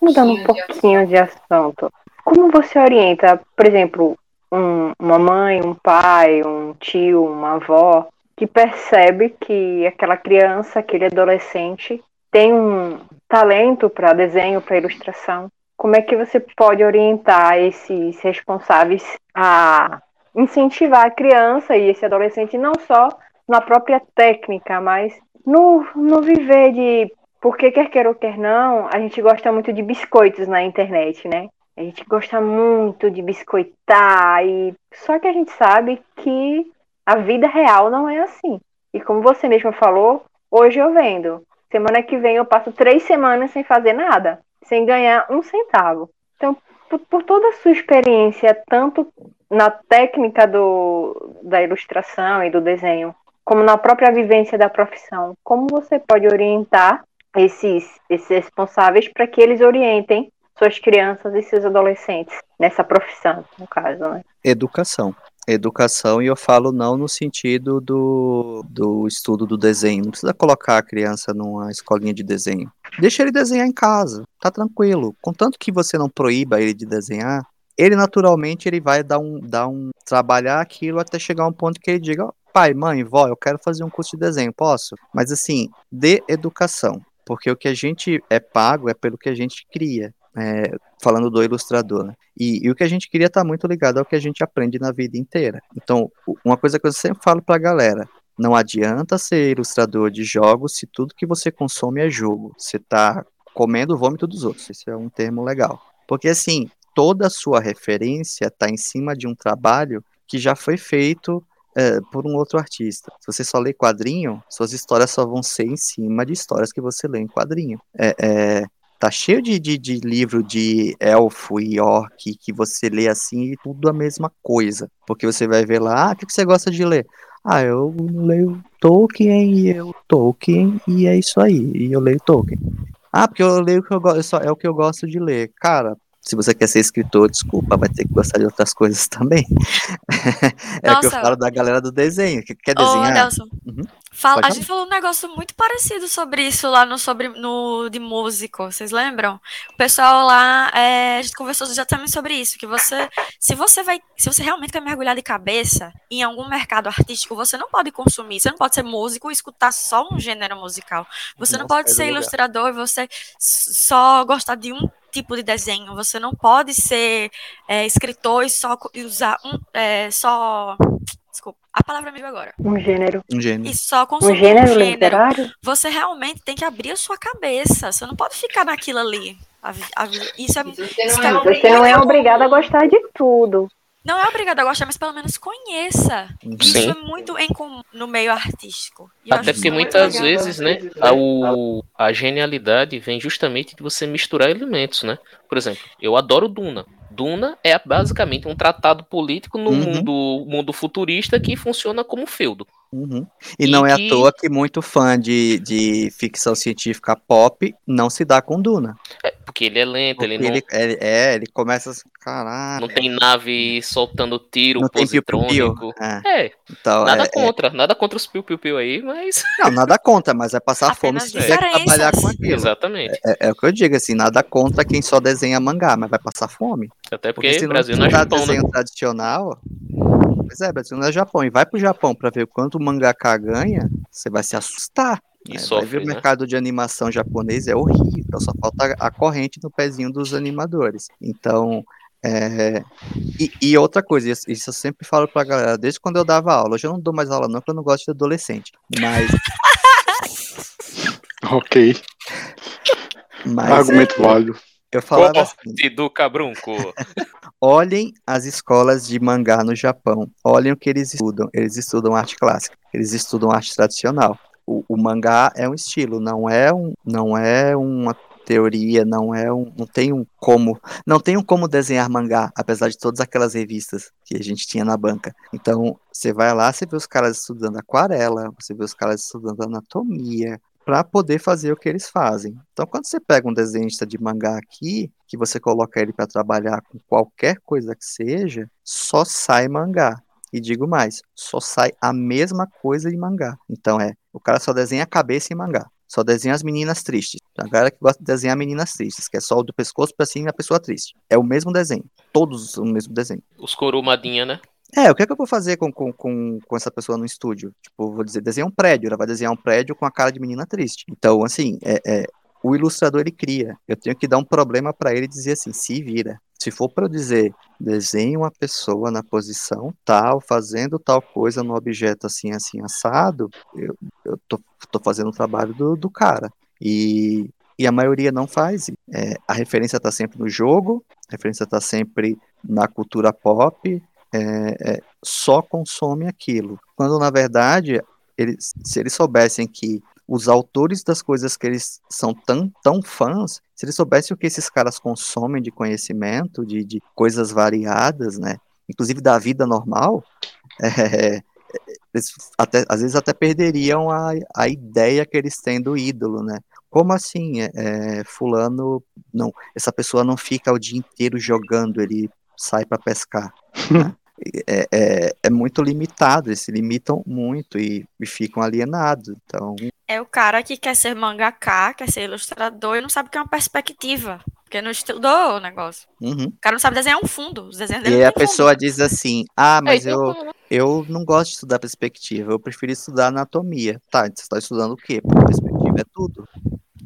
Mudando um pouquinho de assunto. Como você orienta, por exemplo, um- uma mãe, um pai, um tio, uma avó, que percebe que aquela criança, aquele adolescente tem um talento para desenho, para ilustração? Como é que você pode orientar esses responsáveis a incentivar a criança e esse adolescente não só na própria técnica, mas no, no viver de porque quer queira ou quer não, a gente gosta muito de biscoitos na internet, né? A gente gosta muito de biscoitar e só que a gente sabe que a vida real não é assim. E como você mesmo falou, hoje eu vendo. Semana que vem eu passo três semanas sem fazer nada, sem ganhar um centavo. Então, por, por toda a sua experiência, tanto na técnica do, da ilustração e do desenho, como na própria vivência da profissão, como você pode orientar esses, esses responsáveis para que eles orientem suas crianças e seus adolescentes nessa profissão, no caso, né? Educação. Educação, e eu falo não no sentido do, do estudo do desenho. Não precisa colocar a criança numa escolinha de desenho. Deixa ele desenhar em casa, tá tranquilo. Contanto que você não proíba ele de desenhar, ele naturalmente ele vai dar um, dar um trabalhar aquilo até chegar a um ponto que ele diga, "Ó, pai, mãe, vó, eu quero fazer um curso de desenho, posso? Mas assim, dê educação, porque o que a gente é pago é pelo que a gente cria. É, falando do ilustrador, né? E, e o que a gente queria estar muito ligado ao que a gente aprende na vida inteira. Então, uma coisa que eu sempre falo pra galera, não adianta ser ilustrador de jogos se tudo que você consome é jogo. Você tá comendo o vômito dos outros. Esse é um termo legal. Porque assim, toda a sua referência está em cima de um trabalho que já foi feito é, por um outro artista. Se você só lê quadrinho, suas histórias só vão ser em cima de histórias que você lê em quadrinho. É, é, tá cheio de, de, de livro de elfo e orc que você lê assim e tudo a mesma coisa. Porque você vai ver lá, ah, o que você gosta de ler? Ah, eu leio Tolkien e eu Tolkien e é isso aí. E eu leio Tolkien. Ah, porque eu leio o que eu gosto, é o que eu gosto de ler. Cara, se você quer ser escritor, desculpa, vai ter que gostar de outras coisas também. é o que eu Nossa. falo da galera do desenho, que quer Ô, desenhar. Nelson, Uhum. fala- a gente falou um negócio muito parecido sobre isso lá no, sobre, no de músico, vocês lembram? O pessoal lá, é, a gente conversou exatamente sobre isso, que você, se você vai, se você realmente quer mergulhar de cabeça em algum mercado artístico, você não pode consumir, você não pode ser músico e escutar só um gênero musical. Você não Não pode do ser lugar. ilustrador e você só gostar de um tipo de desenho. Você não pode ser é, escritor e só usar um, é, só Desculpa, a palavra me veio agora. Um gênero. Um gênio. E só Um consumir gênero um gênero. literário? Você realmente tem que abrir a sua cabeça. Você não pode ficar naquilo ali. A a isso é, isso é- Você não é obrigado a gostar de tudo. Não é obrigado a gostar, mas pelo menos conheça. Isso Sim. é muito em comum no meio artístico. E Até porque isso muitas vezes, né, a, o- a genialidade vem justamente de você misturar elementos, né? Por exemplo, eu adoro Duna. Duna é basicamente um tratado político no Uhum. mundo, mundo futurista que funciona como feudo. Uhum. E, E não é à toa que muito fã de, de ficção científica pop não se dá com Duna. Porque ele é lento, Porque ele não, ele, ele- é, ele começa assim, caralho. não tem nave soltando tiro Não tem piu-piu-piu. positrônico. É, É, então, nada é- é- contra, nada contra os piu-piu-piu aí, mas. não, nada contra, mas vai passar fome se tiver que diferenças. trabalhar com aquilo. Exatamente. É, é o que eu digo, assim, nada contra quem só desenha mangá, mas vai passar fome. Até Porque porque se o Brasil não é estudar Japão, né? desenho tradicional, pois é, Brasil não é Japão. E vai pro Japão pra ver o quanto mangaka ganha, você vai se assustar. E né? vai sofre, ver o né? mercado de animação japonês é horrível, só falta a corrente no pezinho dos animadores. Então, é, e, e outra coisa, isso eu sempre falo pra galera, desde quando eu dava aula, hoje eu não dou mais aula não, porque eu não gosto de adolescente, mas, Ok. mas Argumento válido. Eu falava assim, Corte do cabrunco. olhem as escolas de mangá no Japão. Olhem o que eles estudam. Eles estudam arte clássica. Eles estudam arte tradicional. O, o mangá é um estilo, não é um, não é uma teoria, não é um, não tem um como, não tem um como desenhar mangá, apesar de todas aquelas revistas que a gente tinha na banca. Então, você vai lá, você vê os caras estudando aquarela, você vê os caras estudando anatomia, para poder fazer o que eles fazem. Então, quando você pega um desenhista de mangá aqui, que você coloca ele para trabalhar com qualquer coisa que seja, só sai mangá. E digo mais, só sai a mesma coisa de mangá. Então é, o cara só desenha a cabeça em mangá. Só desenha as meninas tristes. A galera que gosta de desenhar meninas tristes, que é só o do pescoço para cima e a pessoa triste. É o mesmo desenho. Todos o mesmo desenho. Os corumadinha, né? É, o que é que eu vou fazer com, com, com, com essa pessoa no estúdio? Tipo, vou dizer, desenha um prédio, ela vai desenhar um prédio com a cara de menina triste. Então, assim, é, é o ilustrador ele cria. Eu tenho que dar um problema para ele dizer assim, se vira. Se for para eu dizer, desenhe uma pessoa na posição tal, fazendo tal coisa no objeto assim, assim, assado, eu, eu tô, tô fazendo o trabalho do, do cara. E, e a maioria não faz. É, a referência está sempre no jogo, a referência está sempre na cultura pop, é, é, só consome aquilo. Quando na verdade, eles, se eles soubessem que os autores das coisas que eles são tão, tão fãs, se eles soubessem o que esses caras consomem de conhecimento, de, de coisas variadas, né? Inclusive da vida normal, é, eles até, às vezes até perderiam a, a ideia que eles têm do ídolo, né? Como assim, é, é fulano, não, essa pessoa não fica o dia inteiro jogando, ele sai para pescar, né? é, é, é, muito limitado, eles se limitam muito e, e, ficam alienados. Então... É o cara que quer ser mangaká, quer ser ilustrador e não sabe o que é uma perspectiva. Porque não estudou o negócio. Uhum. O cara não sabe desenhar um fundo. Os desenhos e aí a pessoa fundo. diz assim: Ah, mas eu, eu não gosto de estudar perspectiva, eu prefiro estudar anatomia. Tá, você está estudando o quê? Porque perspectiva é tudo.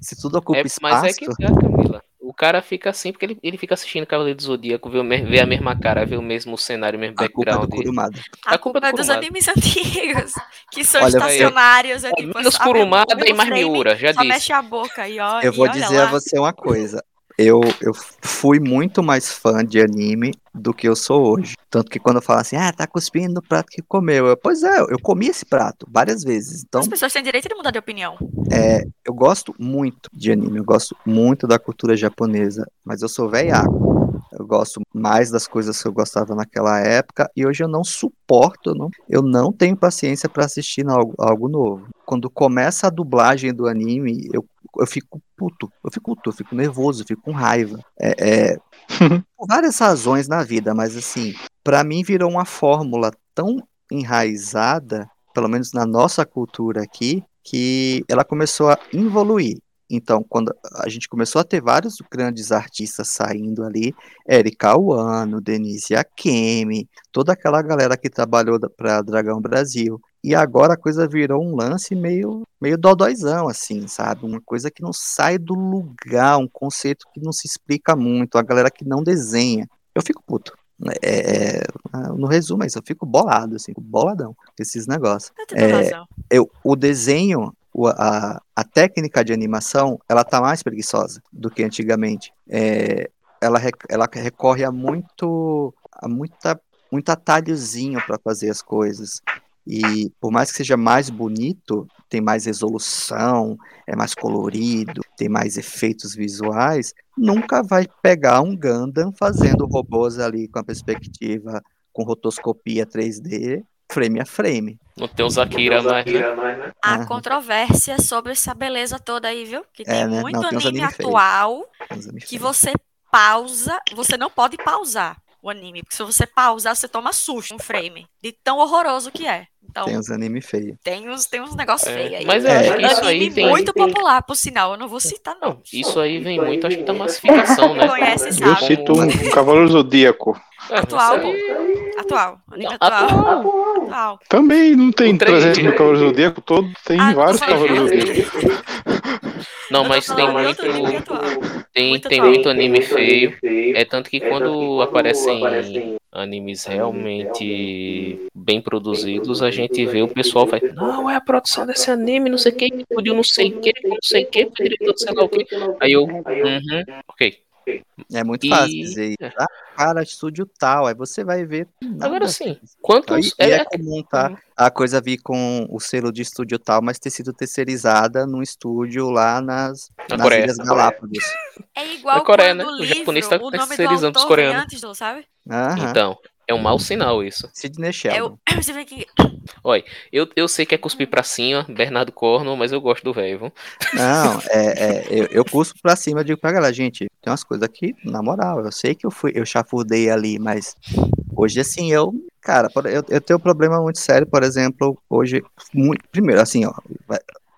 Se tudo ocupa é, espaço. Mas é que tá, Camila. O cara fica assim porque ele, ele fica assistindo Cavaleiro do Zodíaco, vê, vê a mesma cara, vê o mesmo cenário, o mesmo a background. Culpa é do a, a culpa é, do dos animes antigos, que são Olha, estacionários. É, tipo, menos Kurumada e mais Miura, já só disse. mexe a boca e olha Eu vou dizer lá. a você uma coisa. Eu, eu fui muito mais fã de anime do que eu sou hoje. Tanto que quando eu falo assim, ah, tá cuspindo no prato que comeu. Eu, pois é, eu comi esse prato várias vezes. Então, As pessoas têm direito de mudar de opinião. É, eu gosto muito de anime, eu gosto muito da cultura japonesa, mas eu sou velhaco. Eu gosto mais das coisas que eu gostava naquela época e hoje eu não suporto, não, eu não tenho paciência para assistir algo, algo novo. Quando começa a dublagem do anime, eu, eu fico puto, eu fico puto, eu fico nervoso, eu fico com raiva. É, é por várias razões na vida, mas assim, para mim virou uma fórmula tão enraizada, pelo menos na nossa cultura aqui, que ela começou a evoluir. Então, quando a gente começou a ter vários grandes artistas saindo ali, Erika Wano, Denise Akemi, toda aquela galera que trabalhou para Dragão Brasil. E agora a coisa virou um lance meio, meio dodóizão, assim, sabe? Uma coisa que não sai do lugar, um conceito que não se explica muito, a galera que não desenha. Eu fico puto. É, é no resumo é isso, eu fico bolado, assim, boladão com esses negócios. É, eu, o desenho a, a técnica de animação ela tá mais preguiçosa do que antigamente. É, ela, ela recorre a muito a muita muito atalhozinho para fazer as coisas. E por mais que seja mais bonito, tem mais resolução, é mais colorido, tem mais efeitos visuais, nunca vai pegar um Gundam fazendo robôs ali com a perspectiva com rotoscopia 3D frame a frame. Não tem os Akira mais, né? Há controvérsia sobre essa beleza toda aí, viu? Que tem é, né? muito não, anime, anime atual anime que você pausa, você não pode pausar o anime, porque se você pausar, você toma susto um frame, de tão horroroso que é. Então, tem uns anime feios. Tem uns, tem uns negócios é, feios aí. Mas acho que isso aí vem... muito popular, por sinal, eu não vou citar não. não isso aí vem muito, acho que da massificação, né? Conhece, sabe? Eu cito um Cavaleiro Zodíaco. É, atual, aí... atual. Atual. atual. atual. Também não tem 300 no Cavaleiro Zodíaco todo, tem ah, vários Cavaleiros Zodíaco. Não, mas tem muito. Tem, tem muito anime feio. É tanto que quando aparecem animes realmente bem produzidos, a gente vê o pessoal vai, não, é a produção desse anime, não sei o que, pediu não sei o que, não sei o que, pediu sei lá o que. Aí eu, uhum, ok. É muito e... fácil dizer isso. Ah, cara, estúdio tal, aí você vai ver. Agora sim, quantos. é, é comum, tá? Uhum. A coisa vir com o selo de estúdio tal, mas ter sido terceirizada num estúdio lá nas, Na nas Coreia, Ilhas Galápagos. É igual a Coreia, né? o japonês tá terceirizando os coreanos. Antes, não sabe? Então, é um mau sinal isso. Sidney Sheldon. É você vê que... Olha, eu, eu sei que é cuspir pra cima, Bernardo Corno, mas eu gosto do velho. Não, é, é, eu, eu cuspo pra cima, digo pra galera, gente, tem umas coisas aqui, na moral, eu sei que eu fui, eu chafurdei ali, mas hoje assim, eu, cara, eu, eu tenho um problema muito sério, por exemplo, hoje, muito, primeiro, assim, ó,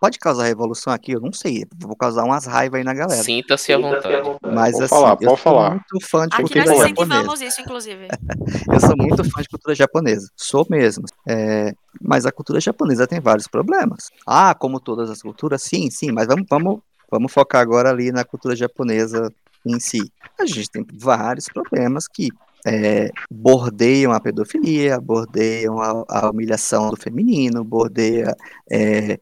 Pode causar revolução aqui? Eu não sei. Vou causar umas raivas aí na galera. Sinta-se à vontade. Mas pode assim, falar, eu sou falar. muito fã de aqui cultura nós japonesa. isso, inclusive. eu sou muito fã de cultura japonesa. Sou mesmo. É, mas a cultura japonesa tem vários problemas. Ah, como todas as culturas, sim, sim. Mas vamos, vamos, vamos focar agora ali na cultura japonesa em si. A gente tem vários problemas que é, bordeiam a pedofilia, bordeiam a, a, humilhação do feminino, bordeia é,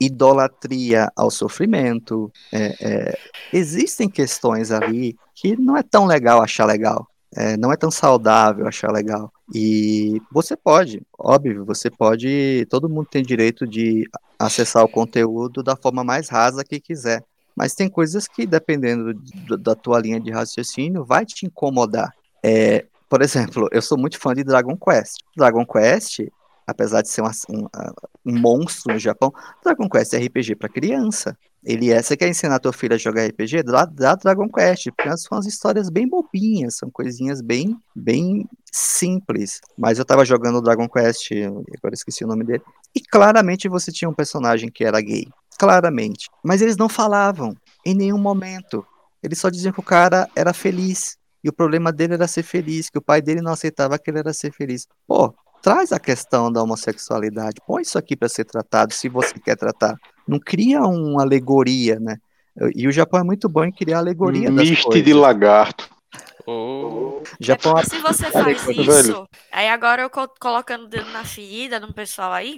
idolatria ao sofrimento. É, é, existem questões ali que não é tão legal achar legal. É, não é tão saudável achar legal. E você pode, óbvio, você pode. Todo mundo tem direito de acessar o conteúdo da forma mais rasa que quiser. Mas tem coisas que, dependendo da tua linha de raciocínio, vai te incomodar. É, por exemplo, eu sou muito fã de Dragon Quest. Dragon Quest apesar de ser uma, um, um, monstro no Japão, Dragon Quest é RPG para criança. Ele é, você quer ensinar a tua filha a jogar RPG? Dá, dá Dragon Quest, porque são as histórias bem bobinhas, são coisinhas bem, bem simples. Mas eu tava jogando Dragon Quest, agora esqueci o nome dele, e claramente você tinha um personagem que era gay. Claramente. Mas eles não falavam em nenhum momento. Eles só diziam que o cara era feliz. E o problema dele era ser feliz, que o pai dele não aceitava que ele era ser feliz. Pô, traz a questão da homossexualidade, põe isso aqui para ser tratado, se você quer tratar. Não cria uma alegoria, né? E o Japão é muito bom em criar alegoria Miste de lagarto. Oh. Japão é se você faz isso, aí agora eu colocando o dedo na ferida no pessoal aí,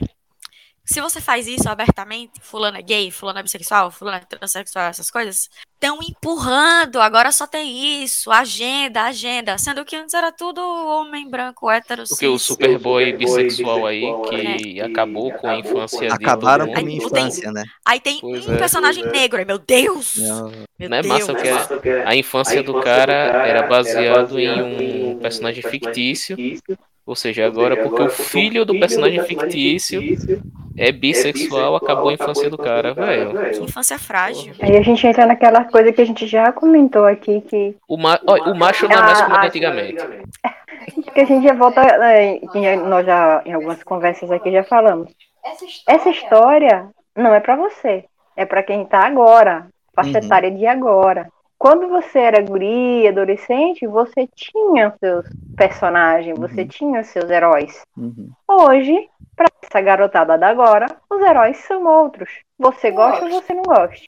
se você faz isso abertamente, fulano é gay, fulano é bissexual, fulano é transexual, essas coisas, estão empurrando, agora só tem isso, agenda, agenda, sendo que antes era tudo homem branco, hétero, Porque o Superboy bissexual aí, que é. acabou com a infância Acabaram com a minha infância, tem, né? Aí tem pois um é, personagem é. negro, meu Deus! Não, meu não é massa que a infância do cara era baseado em um personagem fictício, ou seja, agora porque o filho do personagem fictício é bissexual, acabou a infância do cara, velho. Que infância frágil. Aí a gente entra naquela coisa que a gente já comentou aqui que. O, ma o macho não é mais como antigamente. Que a gente já volta. Né, nós já, em algumas conversas aqui, já falamos. Essa história não é para você. É para quem tá agora. Faixa uhum. etária de agora. Quando você era guria, adolescente, você tinha seus personagens, você uhum. tinha seus heróis. Uhum. Hoje, para essa garotada da agora, os heróis são outros. Você gosta ou você não gosta.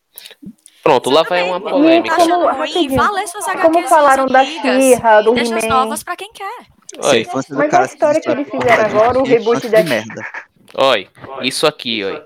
Pronto, lá vai uma polêmica. Como, como falaram da Xirra, do He-Man. novas para quem quer. Oi. Mas a história que eles fizeram agora, o reboot da... merda. Oi, isso aqui, oi.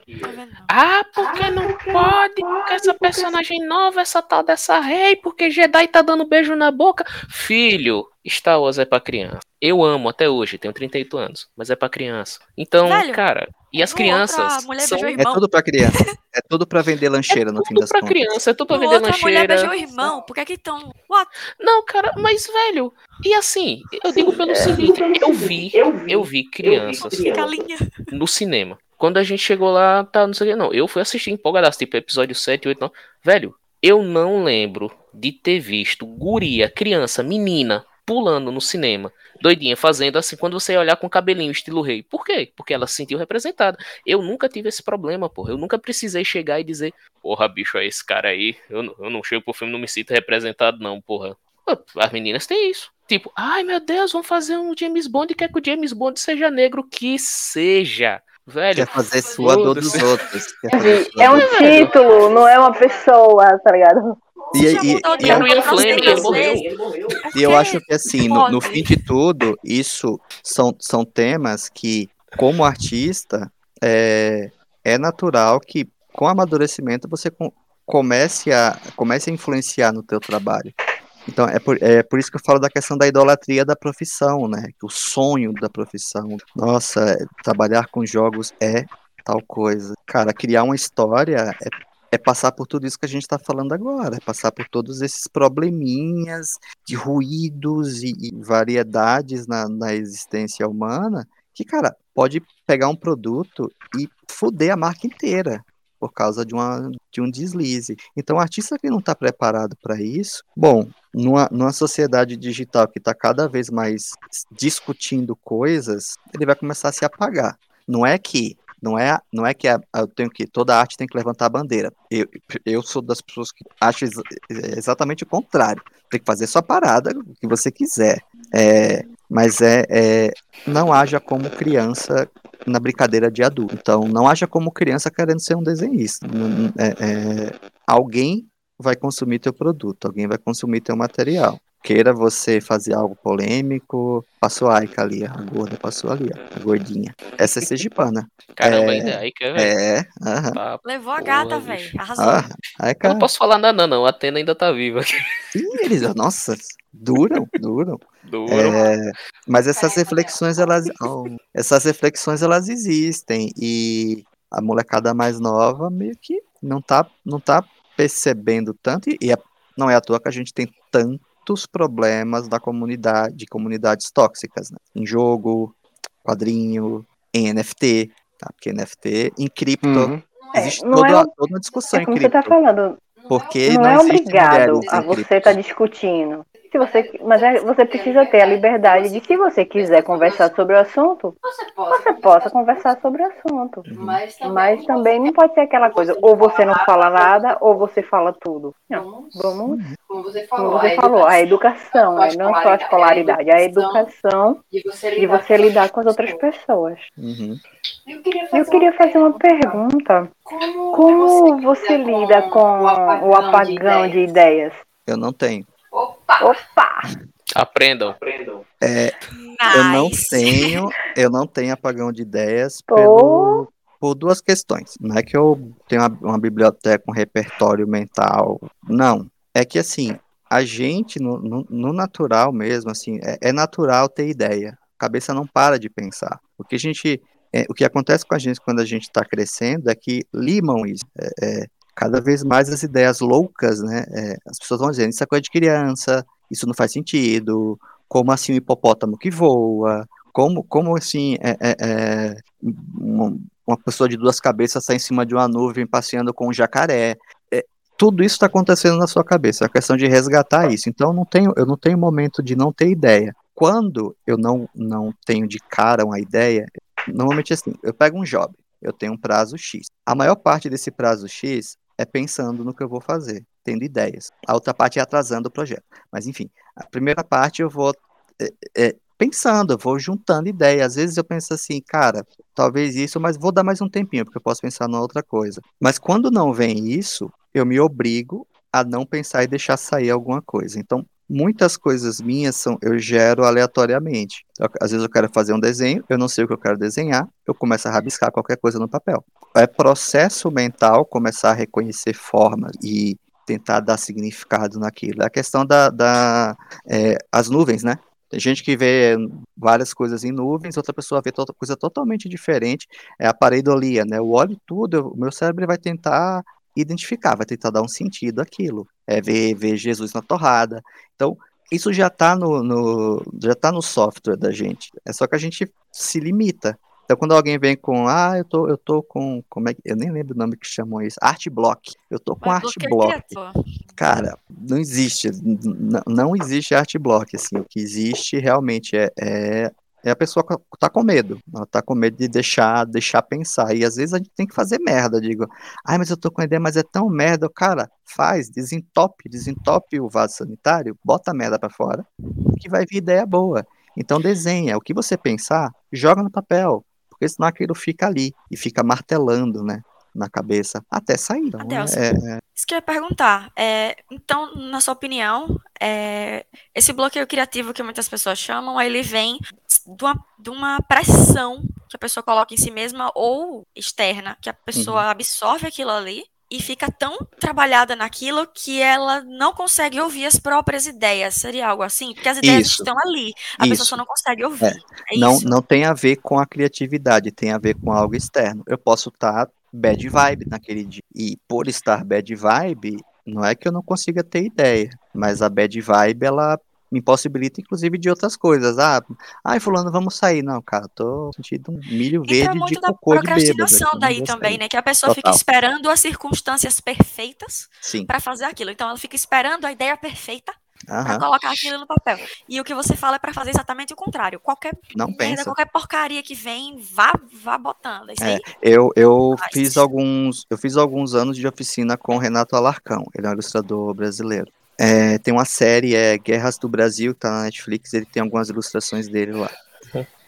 Ah, porque não pode? Porque essa personagem nova, essa tal dessa rei, porque Jedi tá dando beijo na boca. Filho, Star Wars é pra criança. Eu amo até hoje, tenho 38 anos, mas é pra criança. Então, Velho, cara, e as crianças. São... É tudo pra criança. É tudo pra vender lancheira é no fim das pra contas. criança, é tudo pra vender lancheira. mulher beijou o irmão, por que que tão. What? Não, cara, mas, velho, e assim, eu digo pelo seguinte, eu vi, eu vi crianças no cinema. Quando a gente chegou lá, tá, não sei o que, não. Eu fui assistir empolgadaço, tipo, episódio 7, 8, 9. Velho, eu não lembro de ter visto guria, criança, menina, pulando no cinema, doidinha, fazendo assim, quando você olhar com o cabelinho estilo rei. Por quê? Porque ela se sentiu representada. Eu nunca tive esse problema, porra. Eu nunca precisei chegar e dizer, porra, bicho, é esse cara aí. Eu, eu não chego pro filme, não me sinto representado, não, porra. As meninas têm isso. Tipo, ai meu Deus, vamos fazer um James Bond e quer que o James Bond seja negro. Que seja. Velho, quer fazer sua dor dos outros. É um título, não é uma pessoa, tá ligado? E, e, e, e, eu acho que assim, no, no, fim de tudo, isso são, são temas que, como artista, é, é natural que com amadurecimento você com, comece a, comece a influenciar no teu trabalho. Então, é por, é por isso que eu falo da questão da idolatria da profissão, né? O sonho da profissão. Nossa, é, trabalhar com jogos é tal coisa. Cara, criar uma história é, é passar por tudo isso que a gente está falando agora, é passar por todos esses probleminhas de ruídos e, e variedades na, na existência humana que, cara, pode pegar um produto e fuder a marca inteira por causa de, uma, de um deslize. Então, o artista que não está preparado para isso, bom, numa, numa sociedade digital que está cada vez mais discutindo coisas, ele vai começar a se apagar. Não é que não é, não é que a, eu tenho que toda arte tem que levantar a bandeira. Eu, eu sou das pessoas que acho ex, exatamente o contrário. Tem que fazer sua parada, o que você quiser. É, mas é, é, não haja como criança na brincadeira de adulto. Então, não haja como criança querendo ser um desenhista. É, é, alguém vai consumir teu produto, alguém vai consumir teu material queira você fazer algo polêmico, passou a Aika ali, a gorda passou ali, a gordinha. Essa é Sergipana. Caramba, é, ainda é Aika, velho. É, aham. Tá, Levou a gata, velho, arrasou. Ah, Aika... Eu não posso falar nada não, a Atena ainda tá viva. Ih, eles, nossa, duram, duram. Duram. É, mas essas reflexões, elas, oh, essas reflexões, elas existem, e a molecada mais nova meio que não tá, não tá percebendo tanto, e é, não é à toa que a gente tem tanto muitos problemas da comunidade, de comunidades tóxicas, né? em jogo, quadrinho, em NFT, tá? porque NFT, em cripto, uhum. existe é, toda, é, toda uma discussão é como em cripto. Você tá falando, porque não, não é obrigado a você estar tá discutindo se você, mas é, você precisa ter a liberdade de, se você quiser conversar sobre o assunto, você possa conversar sobre o assunto. Mas também, mas também não pode ser aquela coisa, ou você não fala nada, ou você fala tudo. Não, vamos, como você falou, como você falou a educação, né? não só a escolaridade, a educação de você lidar com as outras pessoas. Uhum. Eu queria fazer, Eu queria fazer uma pergunta. Como você lida com o apagão de ideias? Eu não tenho. Opa! Opa! Aprendam. É, nice. Eu não tenho, eu não tenho apagão de ideias pelo, por duas questões. Não é que eu tenho uma, uma biblioteca, um repertório mental. Não. É que assim, a gente, no, no, no natural mesmo, assim, é, é, natural ter ideia. A cabeça não para de pensar. O que a gente. É, o que acontece com a gente quando a gente está crescendo é que limam isso. É, é cada vez mais as ideias loucas, né? É, as pessoas vão dizendo, isso é coisa de criança, isso não faz sentido, como assim um hipopótamo que voa, como, como assim é, é, é uma pessoa de duas cabeças está em cima de uma nuvem passeando com um jacaré. É, tudo isso está acontecendo na sua cabeça, é a questão de resgatar isso. Então não tenho, eu não tenho momento de não ter ideia. Quando eu não, não tenho de cara uma ideia, normalmente assim, eu pego um job, eu tenho um prazo X. A maior parte desse prazo X é pensando no que eu vou fazer, tendo ideias. A outra parte é atrasando o projeto. Mas, enfim, a primeira parte eu vou é, é, pensando, eu vou juntando ideias. Às vezes eu penso assim, cara, talvez isso, mas vou dar mais um tempinho, porque eu posso pensar numa outra coisa. Mas quando não vem isso, eu me obrigo a não pensar e deixar sair alguma coisa. Então, muitas coisas minhas são eu gero aleatoriamente. Eu, às vezes eu quero fazer um desenho, eu não sei o que eu quero desenhar, eu começo a rabiscar qualquer coisa no papel. É processo mental começar a reconhecer formas e tentar dar significado naquilo. É a questão da, da é, as nuvens, né? Tem gente que vê várias coisas em nuvens, outra pessoa vê outra coisa totalmente diferente. É a pareidolia, né? Eu olho tudo, o meu cérebro vai tentar identificar, vai tentar dar um sentido àquilo. É ver, ver Jesus na torrada. Então, isso já está no, no, já tá no software da gente. É só que a gente se limita. Então, quando alguém vem com, ah, eu tô, eu tô com, como é que, eu nem lembro o nome que chamam isso, art block. Eu tô com Mas art block. Cara, não existe, não existe art block, assim. O que existe realmente é, é é a pessoa tá com medo. Ela tá com medo de deixar, deixar pensar. E às vezes a gente tem que fazer merda. Digo, ai, mas eu tô com ideia, mas é tão merda. Cara, faz, desentope, desentope o vaso sanitário, bota a merda para fora, que vai vir ideia boa. Então desenha. O que você pensar, joga no papel. Porque senão aquilo fica ali e fica martelando, né? Na cabeça até sair. Então, Adelson, é, é... Isso que eu ia perguntar. É, então, na sua opinião, é, esse bloqueio criativo que muitas pessoas chamam, ele vem de uma, de uma pressão que a pessoa coloca em si mesma ou externa, que a pessoa uhum. absorve aquilo ali e fica tão trabalhada naquilo que ela não consegue ouvir as próprias ideias. Seria algo assim? Porque as ideias isso, estão ali, a isso. pessoa só não consegue ouvir. É. É não, não tem a ver com a criatividade, tem a ver com algo externo. Eu posso estar bad vibe naquele dia. E por estar bad vibe, não é que eu não consiga ter ideia, mas a bad vibe ela me impossibilita, inclusive, de outras coisas. Ah, ai, fulano, vamos sair. Não, cara, tô sentindo um milho verde Entra de cocô de bêbado. procrastinação daí também, né? Que a pessoa Total. fica esperando as circunstâncias perfeitas para fazer aquilo. Então, ela fica esperando a ideia perfeita para colocar aquilo no papel. E o que você fala é para fazer exatamente o contrário. Qualquer não merda, pensa. qualquer porcaria que vem, vá, vá botando. É, é eu eu fiz alguns eu fiz alguns anos de oficina com Renato Alarcão. Ele é um ilustrador brasileiro. É, tem uma série, é Guerras do Brasil, que tá na Netflix, ele tem algumas ilustrações dele lá.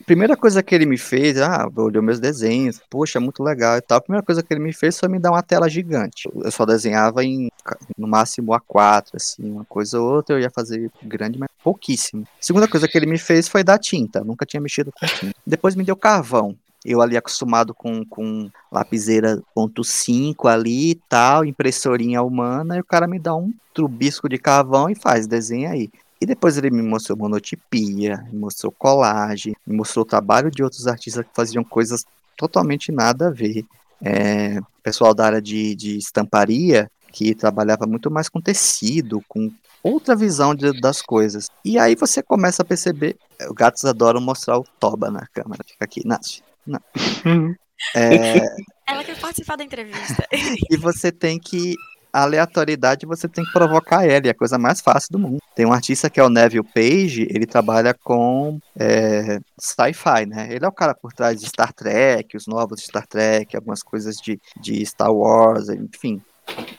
Primeira coisa que ele me fez, ah, olhou meus desenhos, poxa, muito legal e tal. A primeira coisa que ele me fez foi me dar uma tela gigante. Eu só desenhava em, no máximo A4, assim, uma coisa ou outra, eu ia fazer grande, mas pouquíssimo. Segunda coisa que ele me fez foi dar tinta, nunca tinha mexido com tinta. Depois me deu carvão eu ali acostumado com, com lapiseira ponto .5 ali e tal, impressorinha humana, e o cara me dá um trubisco de carvão e faz, desenha aí. E depois ele me mostrou monotipia, me mostrou colagem, me mostrou o trabalho de outros artistas que faziam coisas totalmente nada a ver. É, pessoal da área de, de estamparia, que trabalhava muito mais com tecido, com outra visão de, das coisas. E aí você começa a perceber, os gatos adoram mostrar o toba na câmera, fica aqui, Nath, não. Uhum. É... Ela quer participar da entrevista. e você tem que. Aleatoriedade você tem que provocar ela, é a coisa mais fácil do mundo. Tem um artista que é o Neville Page, ele trabalha com é, sci-fi, né? Ele é o cara por trás de Star Trek, os novos Star Trek, algumas coisas de, de Star Wars, enfim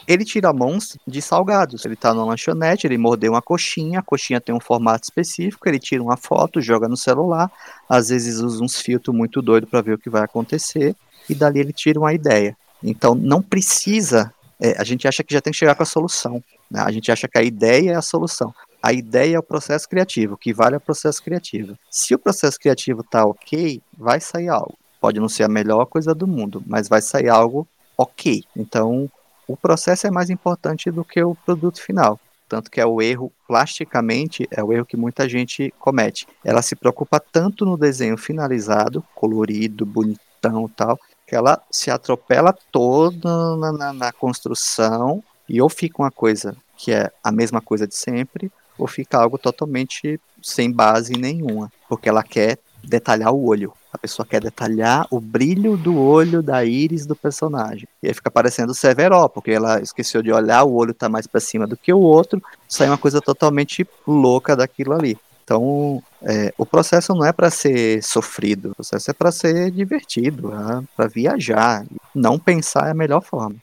ele tira mãos de salgados. Ele tá na lanchonete, ele mordeu uma coxinha, a coxinha tem um formato específico, ele tira uma foto, joga no celular, às vezes usa uns filtros muito doidos para ver o que vai acontecer, e dali ele tira uma ideia. Então não precisa, é, a gente acha que já tem que chegar com a solução, né? a gente acha que a ideia é a solução. A ideia é o processo criativo, o que vale é o processo criativo. Se o processo criativo tá ok, vai sair algo. Pode não ser a melhor coisa do mundo, mas vai sair algo ok. Então, o processo é mais importante do que o produto final. Tanto que é o erro, plasticamente, é o erro que muita gente comete. Ela se preocupa tanto no desenho finalizado, colorido, bonitão tal, que ela se atropela toda na, na, na construção e ou fica uma coisa que é a mesma coisa de sempre, ou fica algo totalmente sem base nenhuma, porque ela quer detalhar o olho. A pessoa quer detalhar o brilho do olho da íris do personagem. E aí fica parecendo Severo, porque ela esqueceu de olhar, o olho tá mais para cima do que o outro, sai uma coisa totalmente louca daquilo ali. Então, é, o processo não é para ser sofrido, o processo é para ser divertido, é para viajar. Não pensar é a melhor forma.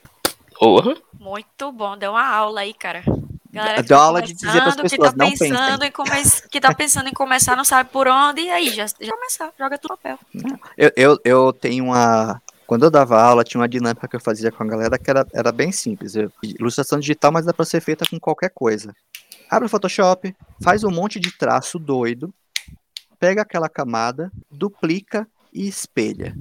Porra. Muito bom, deu uma aula aí, cara. Galera que, tá aula de dizer para as pessoas, que tá não pensando Em come... que tá pensando em começar, não sabe por onde, e aí, já, já começar, joga tudo no papel. Eu, eu, eu tenho uma... Quando eu dava aula, tinha uma dinâmica que eu fazia com a galera que era, era bem simples. Eu, ilustração digital, mas dá para ser feita com qualquer coisa. Abre o Photoshop, faz um monte de traço doido, pega aquela camada, duplica e espelha.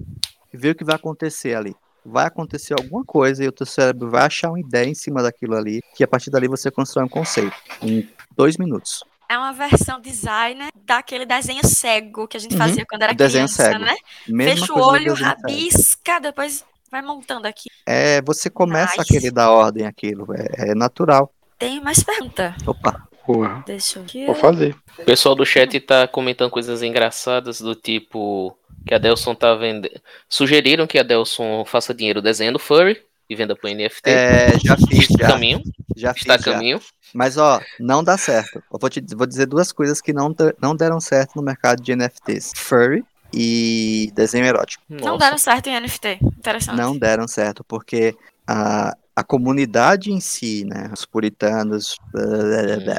Vê o que vai acontecer ali vai acontecer alguma coisa e o teu cérebro vai achar uma ideia em cima daquilo ali, que a partir dali você constrói um conceito em dois minutos. É uma versão designer daquele desenho cego que a gente uhum. fazia quando era desenho criança, cego. né? Mesma Fecha o olho, rabisca, cego. depois vai montando aqui. É, você começa nice. a querer dar ordem àquilo, é, é natural. Tem mais pergunta. Opa. Porra. Deixa eu... Vou fazer. O pessoal do chat tá comentando coisas engraçadas do tipo que a Delson tá vendendo. Sugeriram que a Delson faça dinheiro desenhando furry e venda pro NFT. É, já fiz, já. Caminho. Já Está fiz, a caminho. Já. Mas, ó, não dá certo. Eu vou, te, vou dizer duas coisas que não, não deram certo no mercado de NFTs. Furry e desenho erótico. Nossa. Não deram certo em NFT. Interessante. Não deram certo, porque a, a comunidade em si, né, os puritanos,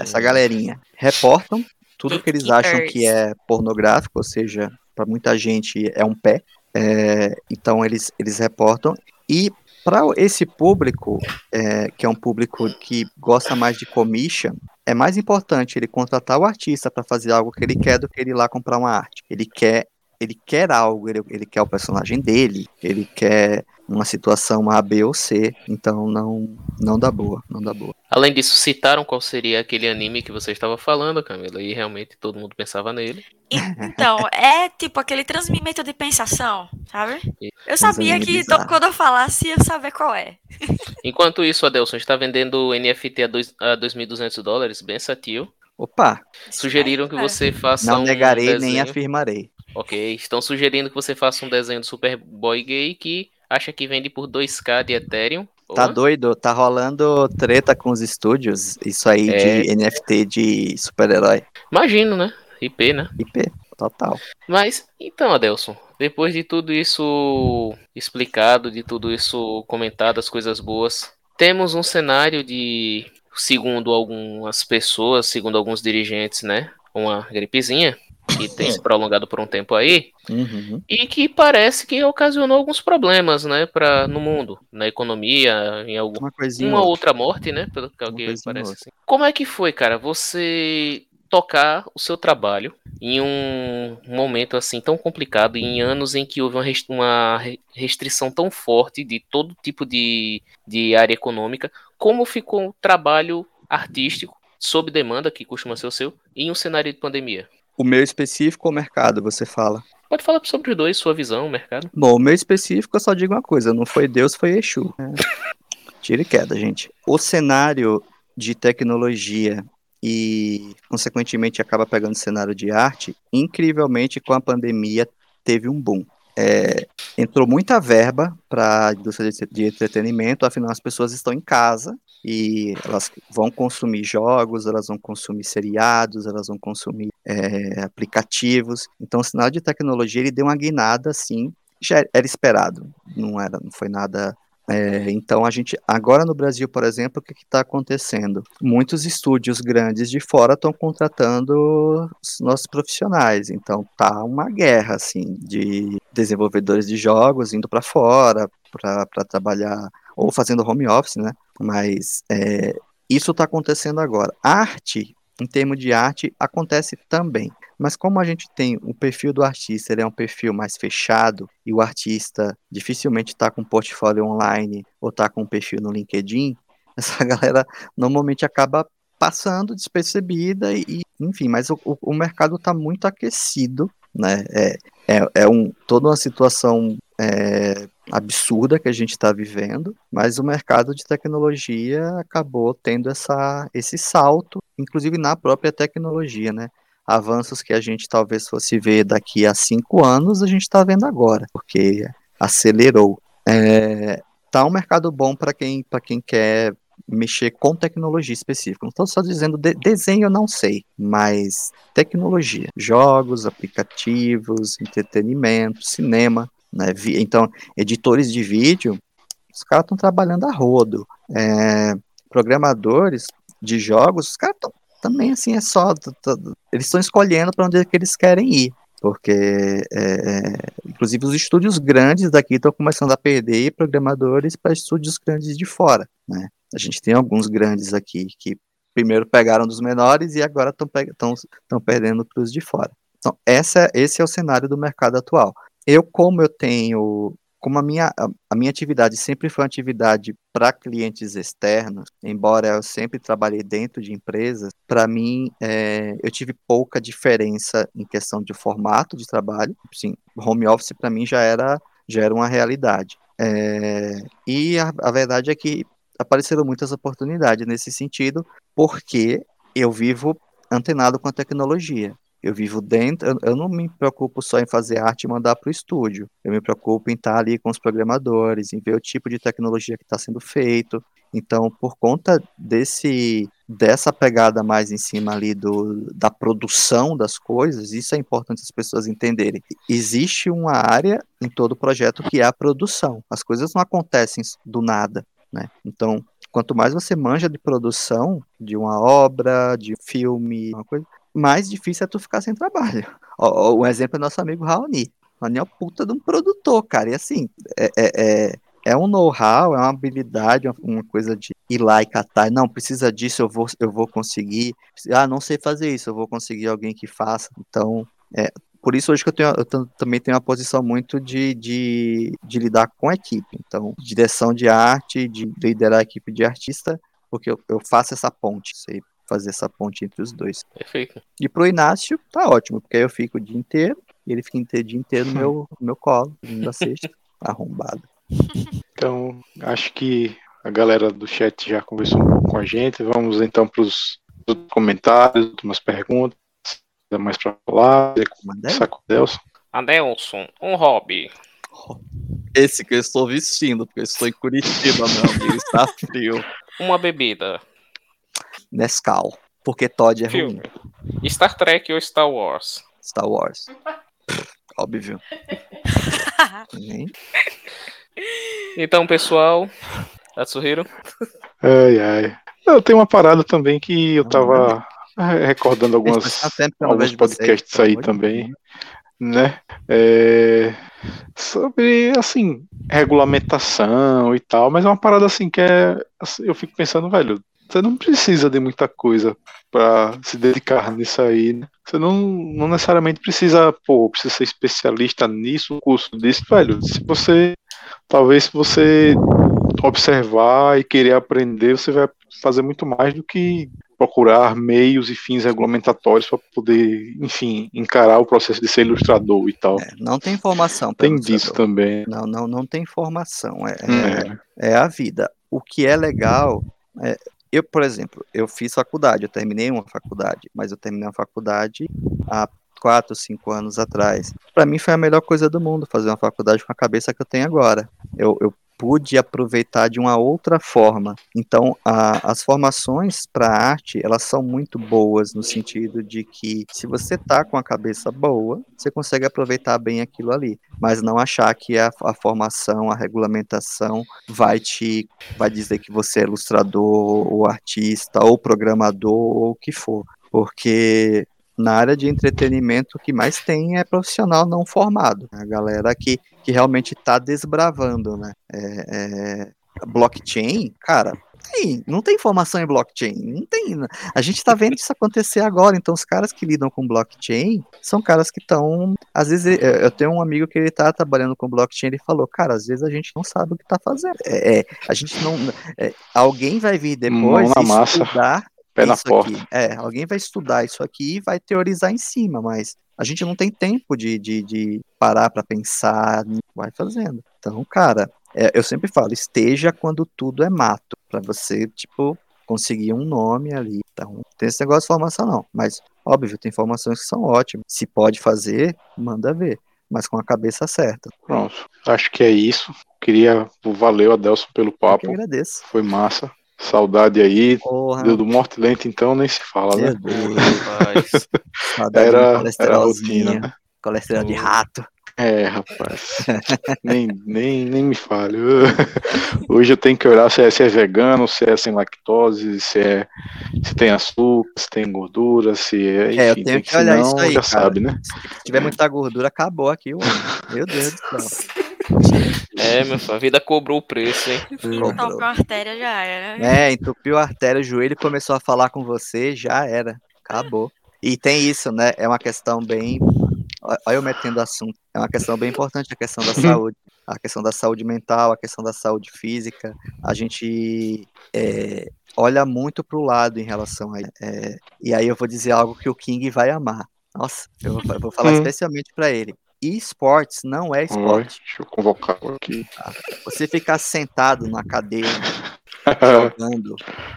essa galerinha, reportam tudo que eles acham que é pornográfico, ou seja, para muita gente é um pé. É, então eles, eles reportam. E para esse público, é, que é um público que gosta mais de commission, é mais importante ele contratar o artista para fazer algo que ele quer do que ele ir lá comprar uma arte. Ele quer ele quer algo, ele, ele quer o personagem dele, ele quer uma situação A, B ou C, então não não dá boa, não dá boa. Além disso, citaram qual seria aquele anime que você estava falando, Camila, e realmente todo mundo pensava nele. Então, é tipo aquele transmimento de pensação, sabe? Eu sabia que quando eu falasse, ia saber qual é. Enquanto isso, Adelson está vendendo NFT a, dois, a 2.200 dólares, bem satil. Opa! Sugeriram que você faça Não negarei um nem afirmarei. Ok, estão sugerindo que você faça um desenho do Superboy gay que acha que vende por 2k de Ethereum. Tá doido? Tá rolando treta com os estúdios, isso aí é... de NFT de super-herói. Imagino, né? IP, né? IP, total. Mas, então, Adelson, depois de tudo isso explicado, de tudo isso comentado, as coisas boas, temos um cenário de, segundo algumas pessoas, segundo alguns dirigentes, né? Uma gripezinha que tem se prolongado por um tempo aí, uhum. e que parece que ocasionou alguns problemas, né, pra, no mundo, na economia, em alguma uma outra morte, né, pelo que parece assim. Como é que foi, cara, você tocar o seu trabalho em um momento assim tão complicado, em anos em que houve uma restrição tão forte de todo tipo de, de área econômica, como ficou o trabalho artístico sob demanda, que costuma ser o seu, em um cenário de pandemia? O meu específico ou mercado, você fala? Pode falar sobre os dois, sua visão, mercado. Bom, o meu específico eu só digo uma coisa, não foi Deus, foi Exu. É. Tira e queda, gente. O cenário de tecnologia e, consequentemente, acaba pegando o cenário de arte, incrivelmente, com a pandemia, teve um boom. É, entrou muita verba para a indústria de entretenimento, afinal as pessoas estão em casa e elas vão consumir jogos, elas vão consumir seriados, elas vão consumir é, aplicativos. Então o sinal de tecnologia ele deu uma guinada assim, já era esperado, não era, não foi nada é, então a gente agora no Brasil, por exemplo, o que está acontecendo? Muitos estúdios grandes de fora estão contratando os nossos profissionais. Então tá uma guerra assim de desenvolvedores de jogos indo para fora para trabalhar ou fazendo home office, né? Mas é, isso está acontecendo agora. Arte, em termos de arte, acontece também. Mas como a gente tem o perfil do artista, ele é um perfil mais fechado, e o artista dificilmente está com um portfólio online ou está com um perfil no LinkedIn, essa galera normalmente acaba passando despercebida e, enfim, mas o, o mercado está muito aquecido, né? É, é, é um, toda uma situação é, absurda que a gente está vivendo, mas o mercado de tecnologia acabou tendo essa, esse salto, inclusive na própria tecnologia, né? Avanços que a gente talvez fosse ver daqui a cinco anos, a gente está vendo agora, porque acelerou. É, tá um mercado bom para quem, quem quer mexer com tecnologia específica. Não estou só dizendo de, desenho, eu não sei, mas tecnologia, jogos, aplicativos, entretenimento, cinema. Né? Então, editores de vídeo, os caras estão trabalhando a rodo. É, programadores de jogos, os caras estão também assim é só eles estão escolhendo para onde é que eles querem ir porque é, é, inclusive os estúdios grandes daqui estão começando a perder programadores para estúdios grandes de fora né? A gente tem alguns grandes aqui que primeiro pegaram dos menores e agora estão perdendo para os de fora. Então essa esse é o cenário do mercado atual. Eu como eu tenho como a minha, a, minha atividade sempre foi uma atividade para clientes externos, embora eu sempre trabalhei dentro de empresas, para mim é, eu tive pouca diferença em questão de formato de trabalho. Sim, home office para mim já era, já era uma realidade. É, e a, a verdade é que apareceram muitas oportunidades nesse sentido, porque eu vivo antenado com a tecnologia. Eu vivo dentro, eu, eu não me preocupo só em fazer arte e mandar para o estúdio. Eu me preocupo em estar ali com os programadores, em ver o tipo de tecnologia que está sendo feito. Então, por conta desse dessa pegada mais em cima ali do, da produção das coisas, isso é importante as pessoas entenderem. Existe uma área em todo projeto que é a produção. As coisas não acontecem do nada, né? Então, quanto mais você manja de produção de uma obra, de filme, uma coisa, mais difícil é tu ficar sem trabalho. Ó, um exemplo é nosso amigo Raoni. Raoni é o puta de um produtor, cara. E assim, é, é, é, é um know-how, é uma habilidade, uma coisa de ir lá e catar. Não, precisa disso, eu vou, eu vou conseguir. Ah, não sei fazer isso, eu vou conseguir alguém que faça. Então, é, por isso hoje que eu, tenho, eu também tenho uma posição muito de, de, de lidar com a equipe. Então, direção de arte, de liderar a equipe de artista, porque eu, eu faço essa ponte, sei fazer essa ponte entre os dois. Perfeito. E pro Inácio, tá ótimo, porque aí eu fico o dia inteiro, e ele fica o dia inteiro no meu, no meu colo, da sexta, arrombado. Então, acho que a galera do chat já conversou um pouco com a gente. Vamos então para os comentários, últimas perguntas. Dá mais para falar? Começar com o Adelson. Adelson, um hobby. Esse que eu estou vestindo, porque eu estou em Curitiba, meu amigo, está frio. Uma bebida. Nescau, porque Todd é Filme. ruim. Star Trek ou Star Wars? Star Wars. Óbvio. então, pessoal, Atsuhiro? Ai, ai. Eu tenho uma parada também que eu tava recordando algumas, alguns podcasts aí também, né? É, sobre, assim, regulamentação e tal, mas é uma parada assim que é. Assim, eu fico pensando, velho, você não precisa de muita coisa para se dedicar nisso aí, né? Você não, não necessariamente precisa, pô, precisa ser especialista nisso, curso disso, velho. Se você, talvez se você observar e querer aprender, você vai fazer muito mais do que procurar meios e fins regulamentatórios para poder, enfim, encarar o processo de ser ilustrador e tal. É, não tem formação. Tem disso também. Não, não, não tem formação. É, é, é. a vida. O que é legal é, eu, por exemplo, eu fiz faculdade, eu terminei uma faculdade, mas eu terminei uma faculdade há quatro, cinco anos atrás. Para mim foi a melhor coisa do mundo fazer uma faculdade com a cabeça que eu tenho agora. Eu, eu pude aproveitar de uma outra forma. Então, a, as formações para arte, elas são muito boas no sentido de que se você tá com a cabeça boa, você consegue aproveitar bem aquilo ali, mas não achar que a, a formação, a regulamentação vai te vai dizer que você é ilustrador ou artista ou programador ou o que for, porque na área de entretenimento o que mais tem é profissional não formado, a galera que, que realmente está desbravando, né? É, é, blockchain, cara, tem, não tem informação em blockchain, não tem. A gente está vendo isso acontecer agora, então os caras que lidam com blockchain são caras que estão, às vezes eu tenho um amigo que ele está trabalhando com blockchain, ele falou, cara, às vezes a gente não sabe o que está fazendo. É, é, a gente não, é, alguém vai vir depois e estudar Pé na porta. Aqui. É, alguém vai estudar isso aqui e vai teorizar em cima, mas a gente não tem tempo de, de, de parar para pensar, vai fazendo. Então, cara, é, eu sempre falo, esteja quando tudo é mato, para você, tipo, conseguir um nome ali. Então, tem esse negócio de formação não, mas óbvio, tem informações que são ótimas. Se pode fazer, manda ver, mas com a cabeça certa. Pronto, acho que é isso. Queria, valeu Adelson pelo papo. Eu agradeço. Foi massa. Saudade aí. Porra. Deu do Morte Lento, então nem se fala, né? Deus, era, era a rotina, né? Colesterol de rato. É, rapaz. nem, nem, nem me fale. Hoje eu tenho que olhar se é, se é vegano, se é sem lactose, se, é, se tem açúcar, se tem gordura, se é. Enfim, é, eu tenho que olhar isso aí. Já cara. sabe, né? Se tiver muita gordura, acabou aqui. Meu Deus do céu. É, meu filho, a vida cobrou o preço, hein? Entupiu a artéria, já era. Né? É, entupiu a artéria, o joelho começou a falar com você, já era. Acabou. E tem isso, né? É uma questão bem. Olha eu metendo assunto. É uma questão bem importante a questão da saúde. A questão da saúde mental, a questão da saúde física. A gente é, olha muito para o lado em relação a. É, e aí eu vou dizer algo que o King vai amar. Nossa, eu vou, eu vou falar hum. especialmente para ele esportes não é esporte. deixa eu convocar aqui. Tá? Você ficar sentado na cadeira jogando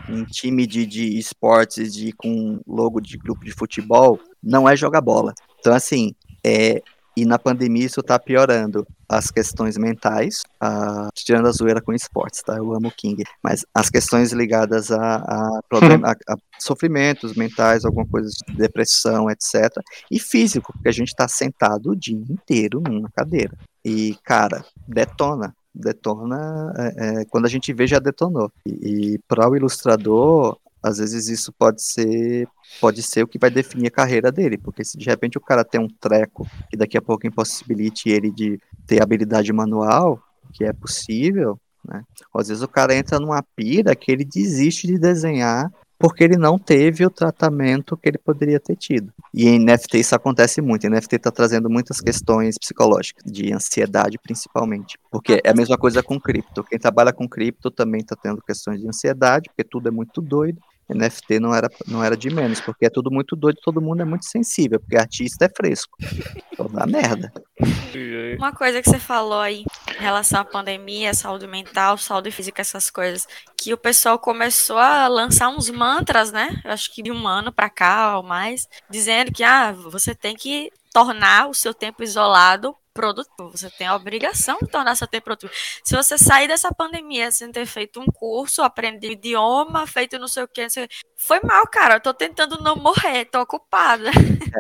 em time de, de esportes de, com logo de grupo de futebol não é jogar bola. Então, assim, é, e na pandemia isso tá piorando as questões mentais, a, tirando a zoeira com esportes, tá? Eu amo o King. Mas as questões ligadas a, a, problema, a, a sofrimentos mentais, alguma coisa de depressão, etc. E físico, porque a gente tá sentado o dia inteiro numa cadeira. E, cara, detona detona é, é, quando a gente vê já detonou e, e para o ilustrador às vezes isso pode ser pode ser o que vai definir a carreira dele, porque se de repente o cara tem um treco que daqui a pouco impossibilite ele de ter habilidade manual, que é possível, né? Às vezes o cara entra numa pira que ele desiste de desenhar porque ele não teve o tratamento que ele poderia ter tido. E em NFT isso acontece muito. Em NFT está trazendo muitas questões psicológicas, de ansiedade principalmente. Porque é a mesma coisa com cripto. Quem trabalha com cripto também está tendo questões de ansiedade, porque tudo é muito doido. NFT não era, não era de menos, porque é tudo muito doido, todo mundo é muito sensível, porque artista é fresco. Então dá merda. Uma coisa que você falou aí em relação à pandemia, saúde mental, saúde física, essas coisas, que o pessoal começou a lançar uns mantras, né? Eu acho que de um ano para cá ou mais, dizendo que ah, você tem que tornar o seu tempo isolado produtivo. Você tem a obrigação de tornar seu tempo produtivo. Se você sair dessa pandemia sem ter feito um curso, aprender idioma, feito não sei o que, foi mal, cara. Eu tô tentando não morrer, tô ocupada.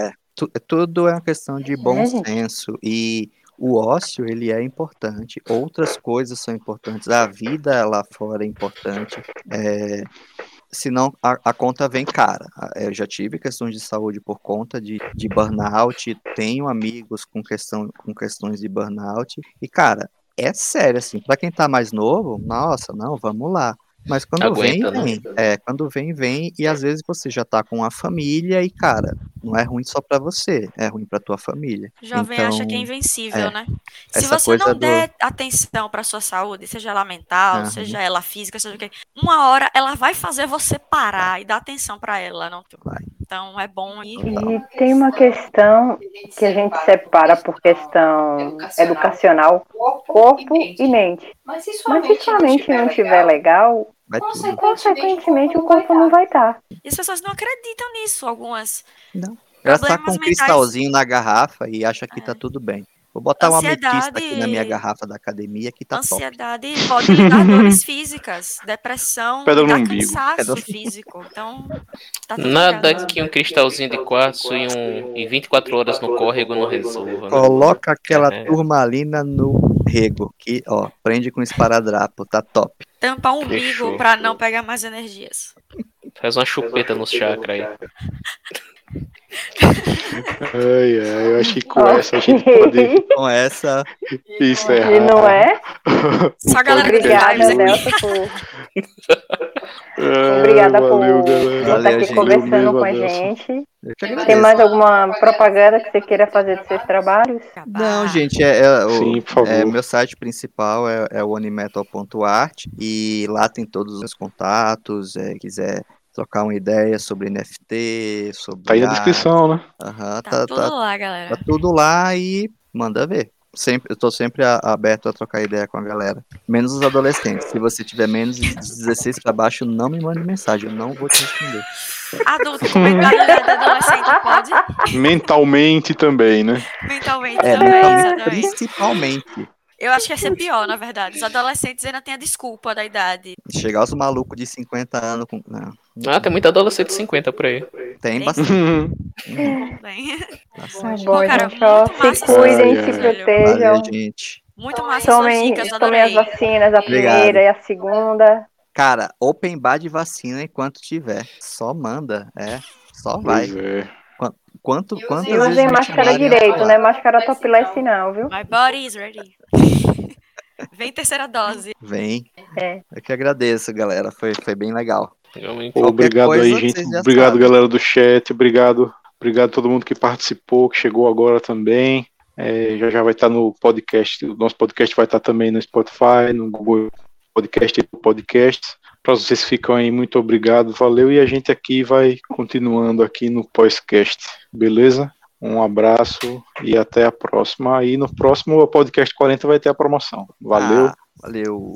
É, tu, tudo é uma questão de bom é. senso e o ócio ele é importante, outras coisas são importantes, a vida lá fora é importante. É, senão a, a, conta vem cara. Eu já tive questões de saúde por conta de, de burnout, tenho amigos com, questão, com questões de burnout, e cara, é sério, assim, para quem tá mais novo, nossa, não, vamos lá. Mas quando Aguenta, vem, vem. Né? É, quando vem, vem, e às vezes você já tá com a família e, cara, não é ruim só para você, é ruim para tua família. Jovem então, acha que é invencível, é, né? Se você não der do... atenção para sua saúde, seja ela mental, uhum. seja ela física, seja o que, uma hora ela vai fazer você parar vai. e dar atenção para ela, não? Vai. Então é bom ir. E tem uma questão que a gente separa por questão educacional, corpo e mente. Mas se sua mente não estiver legal, Consequentemente, o corpo não vai estar. Tá. E as pessoas não acreditam nisso, algumas. Não. Ela está com um cristalzinho na garrafa e acha que está é. tudo bem. Vou botar Ansiedade... uma ametista aqui na minha garrafa da academia que tá Ansiedade top. pode lhe dar dores físicas, depressão, Pedra no cansaço físico. Então, tá Nada que um cristalzinho de quartzo e, um, e 24 horas no córrego não resolva. Né? Coloca aquela é. turmalina no rego, que, ó, prende com esparadrapo, tá top. Tampa um umbigo para não pegar mais energias. Faz uma chupeta no chakra aí. Ai, ai, eu acho que com okay. essa a gente pode. Com essa. Isso é. E não é? Só a galera Obrigada, Nelson, por. Obrigada valeu, por estar aqui gente. conversando com a gente. Tem mais alguma propaganda que você queira fazer dos seus trabalhos? Não, gente, é, é, Sim, o, é meu site principal é, é o onimetal.art e lá tem todos os meus contatos, é, quiser trocar uma ideia sobre NFT, sobre. Tá aí na descrição, né? Uhum, tá, tá, tudo tá, lá, galera. Tá tudo lá e manda ver. Sempre, eu tô sempre a, aberto a trocar ideia com a galera. Menos os adolescentes. Se você tiver menos de 16 para baixo, não me mande mensagem, eu não vou te responder. Adulto, comentário de adolescente, pode? Mentalmente também, né? Mentalmente é, também, mentalmente, principalmente. Eu acho que ia ser pior, na verdade. Os adolescentes ainda têm a desculpa da idade. Chegar os malucos de 50 anos com. Não. Ah, tem muito adolescente de 50 por aí. Tem, tem? bastante. tem. Bom, cara, gente, ó, se cuidem, se protejam. Valeu, gente. Muito massa tomem, dicas, tomem as vacinas, a primeira Obrigado. e a segunda. Cara, open bar de vacina enquanto tiver. Só manda, é. Só vai. É. Quanto, quantas e usem máscara direito, né? Máscara topless não, viu? My body is ready. Vem terceira dose. Vem. É. Eu que agradeço, galera. Foi, foi bem legal. obrigado aí, gente. Obrigado, sabem. galera do chat. Obrigado. Obrigado a todo mundo que participou, que chegou agora também. É, já já vai estar no podcast. O nosso podcast vai estar também no Spotify, no Google Podcast e Podcast. Para vocês que ficam aí, muito obrigado, valeu. E a gente aqui vai continuando aqui no podcast, beleza? Um abraço e até a próxima. E no próximo podcast 40 vai ter a promoção. Valeu. Ah, valeu.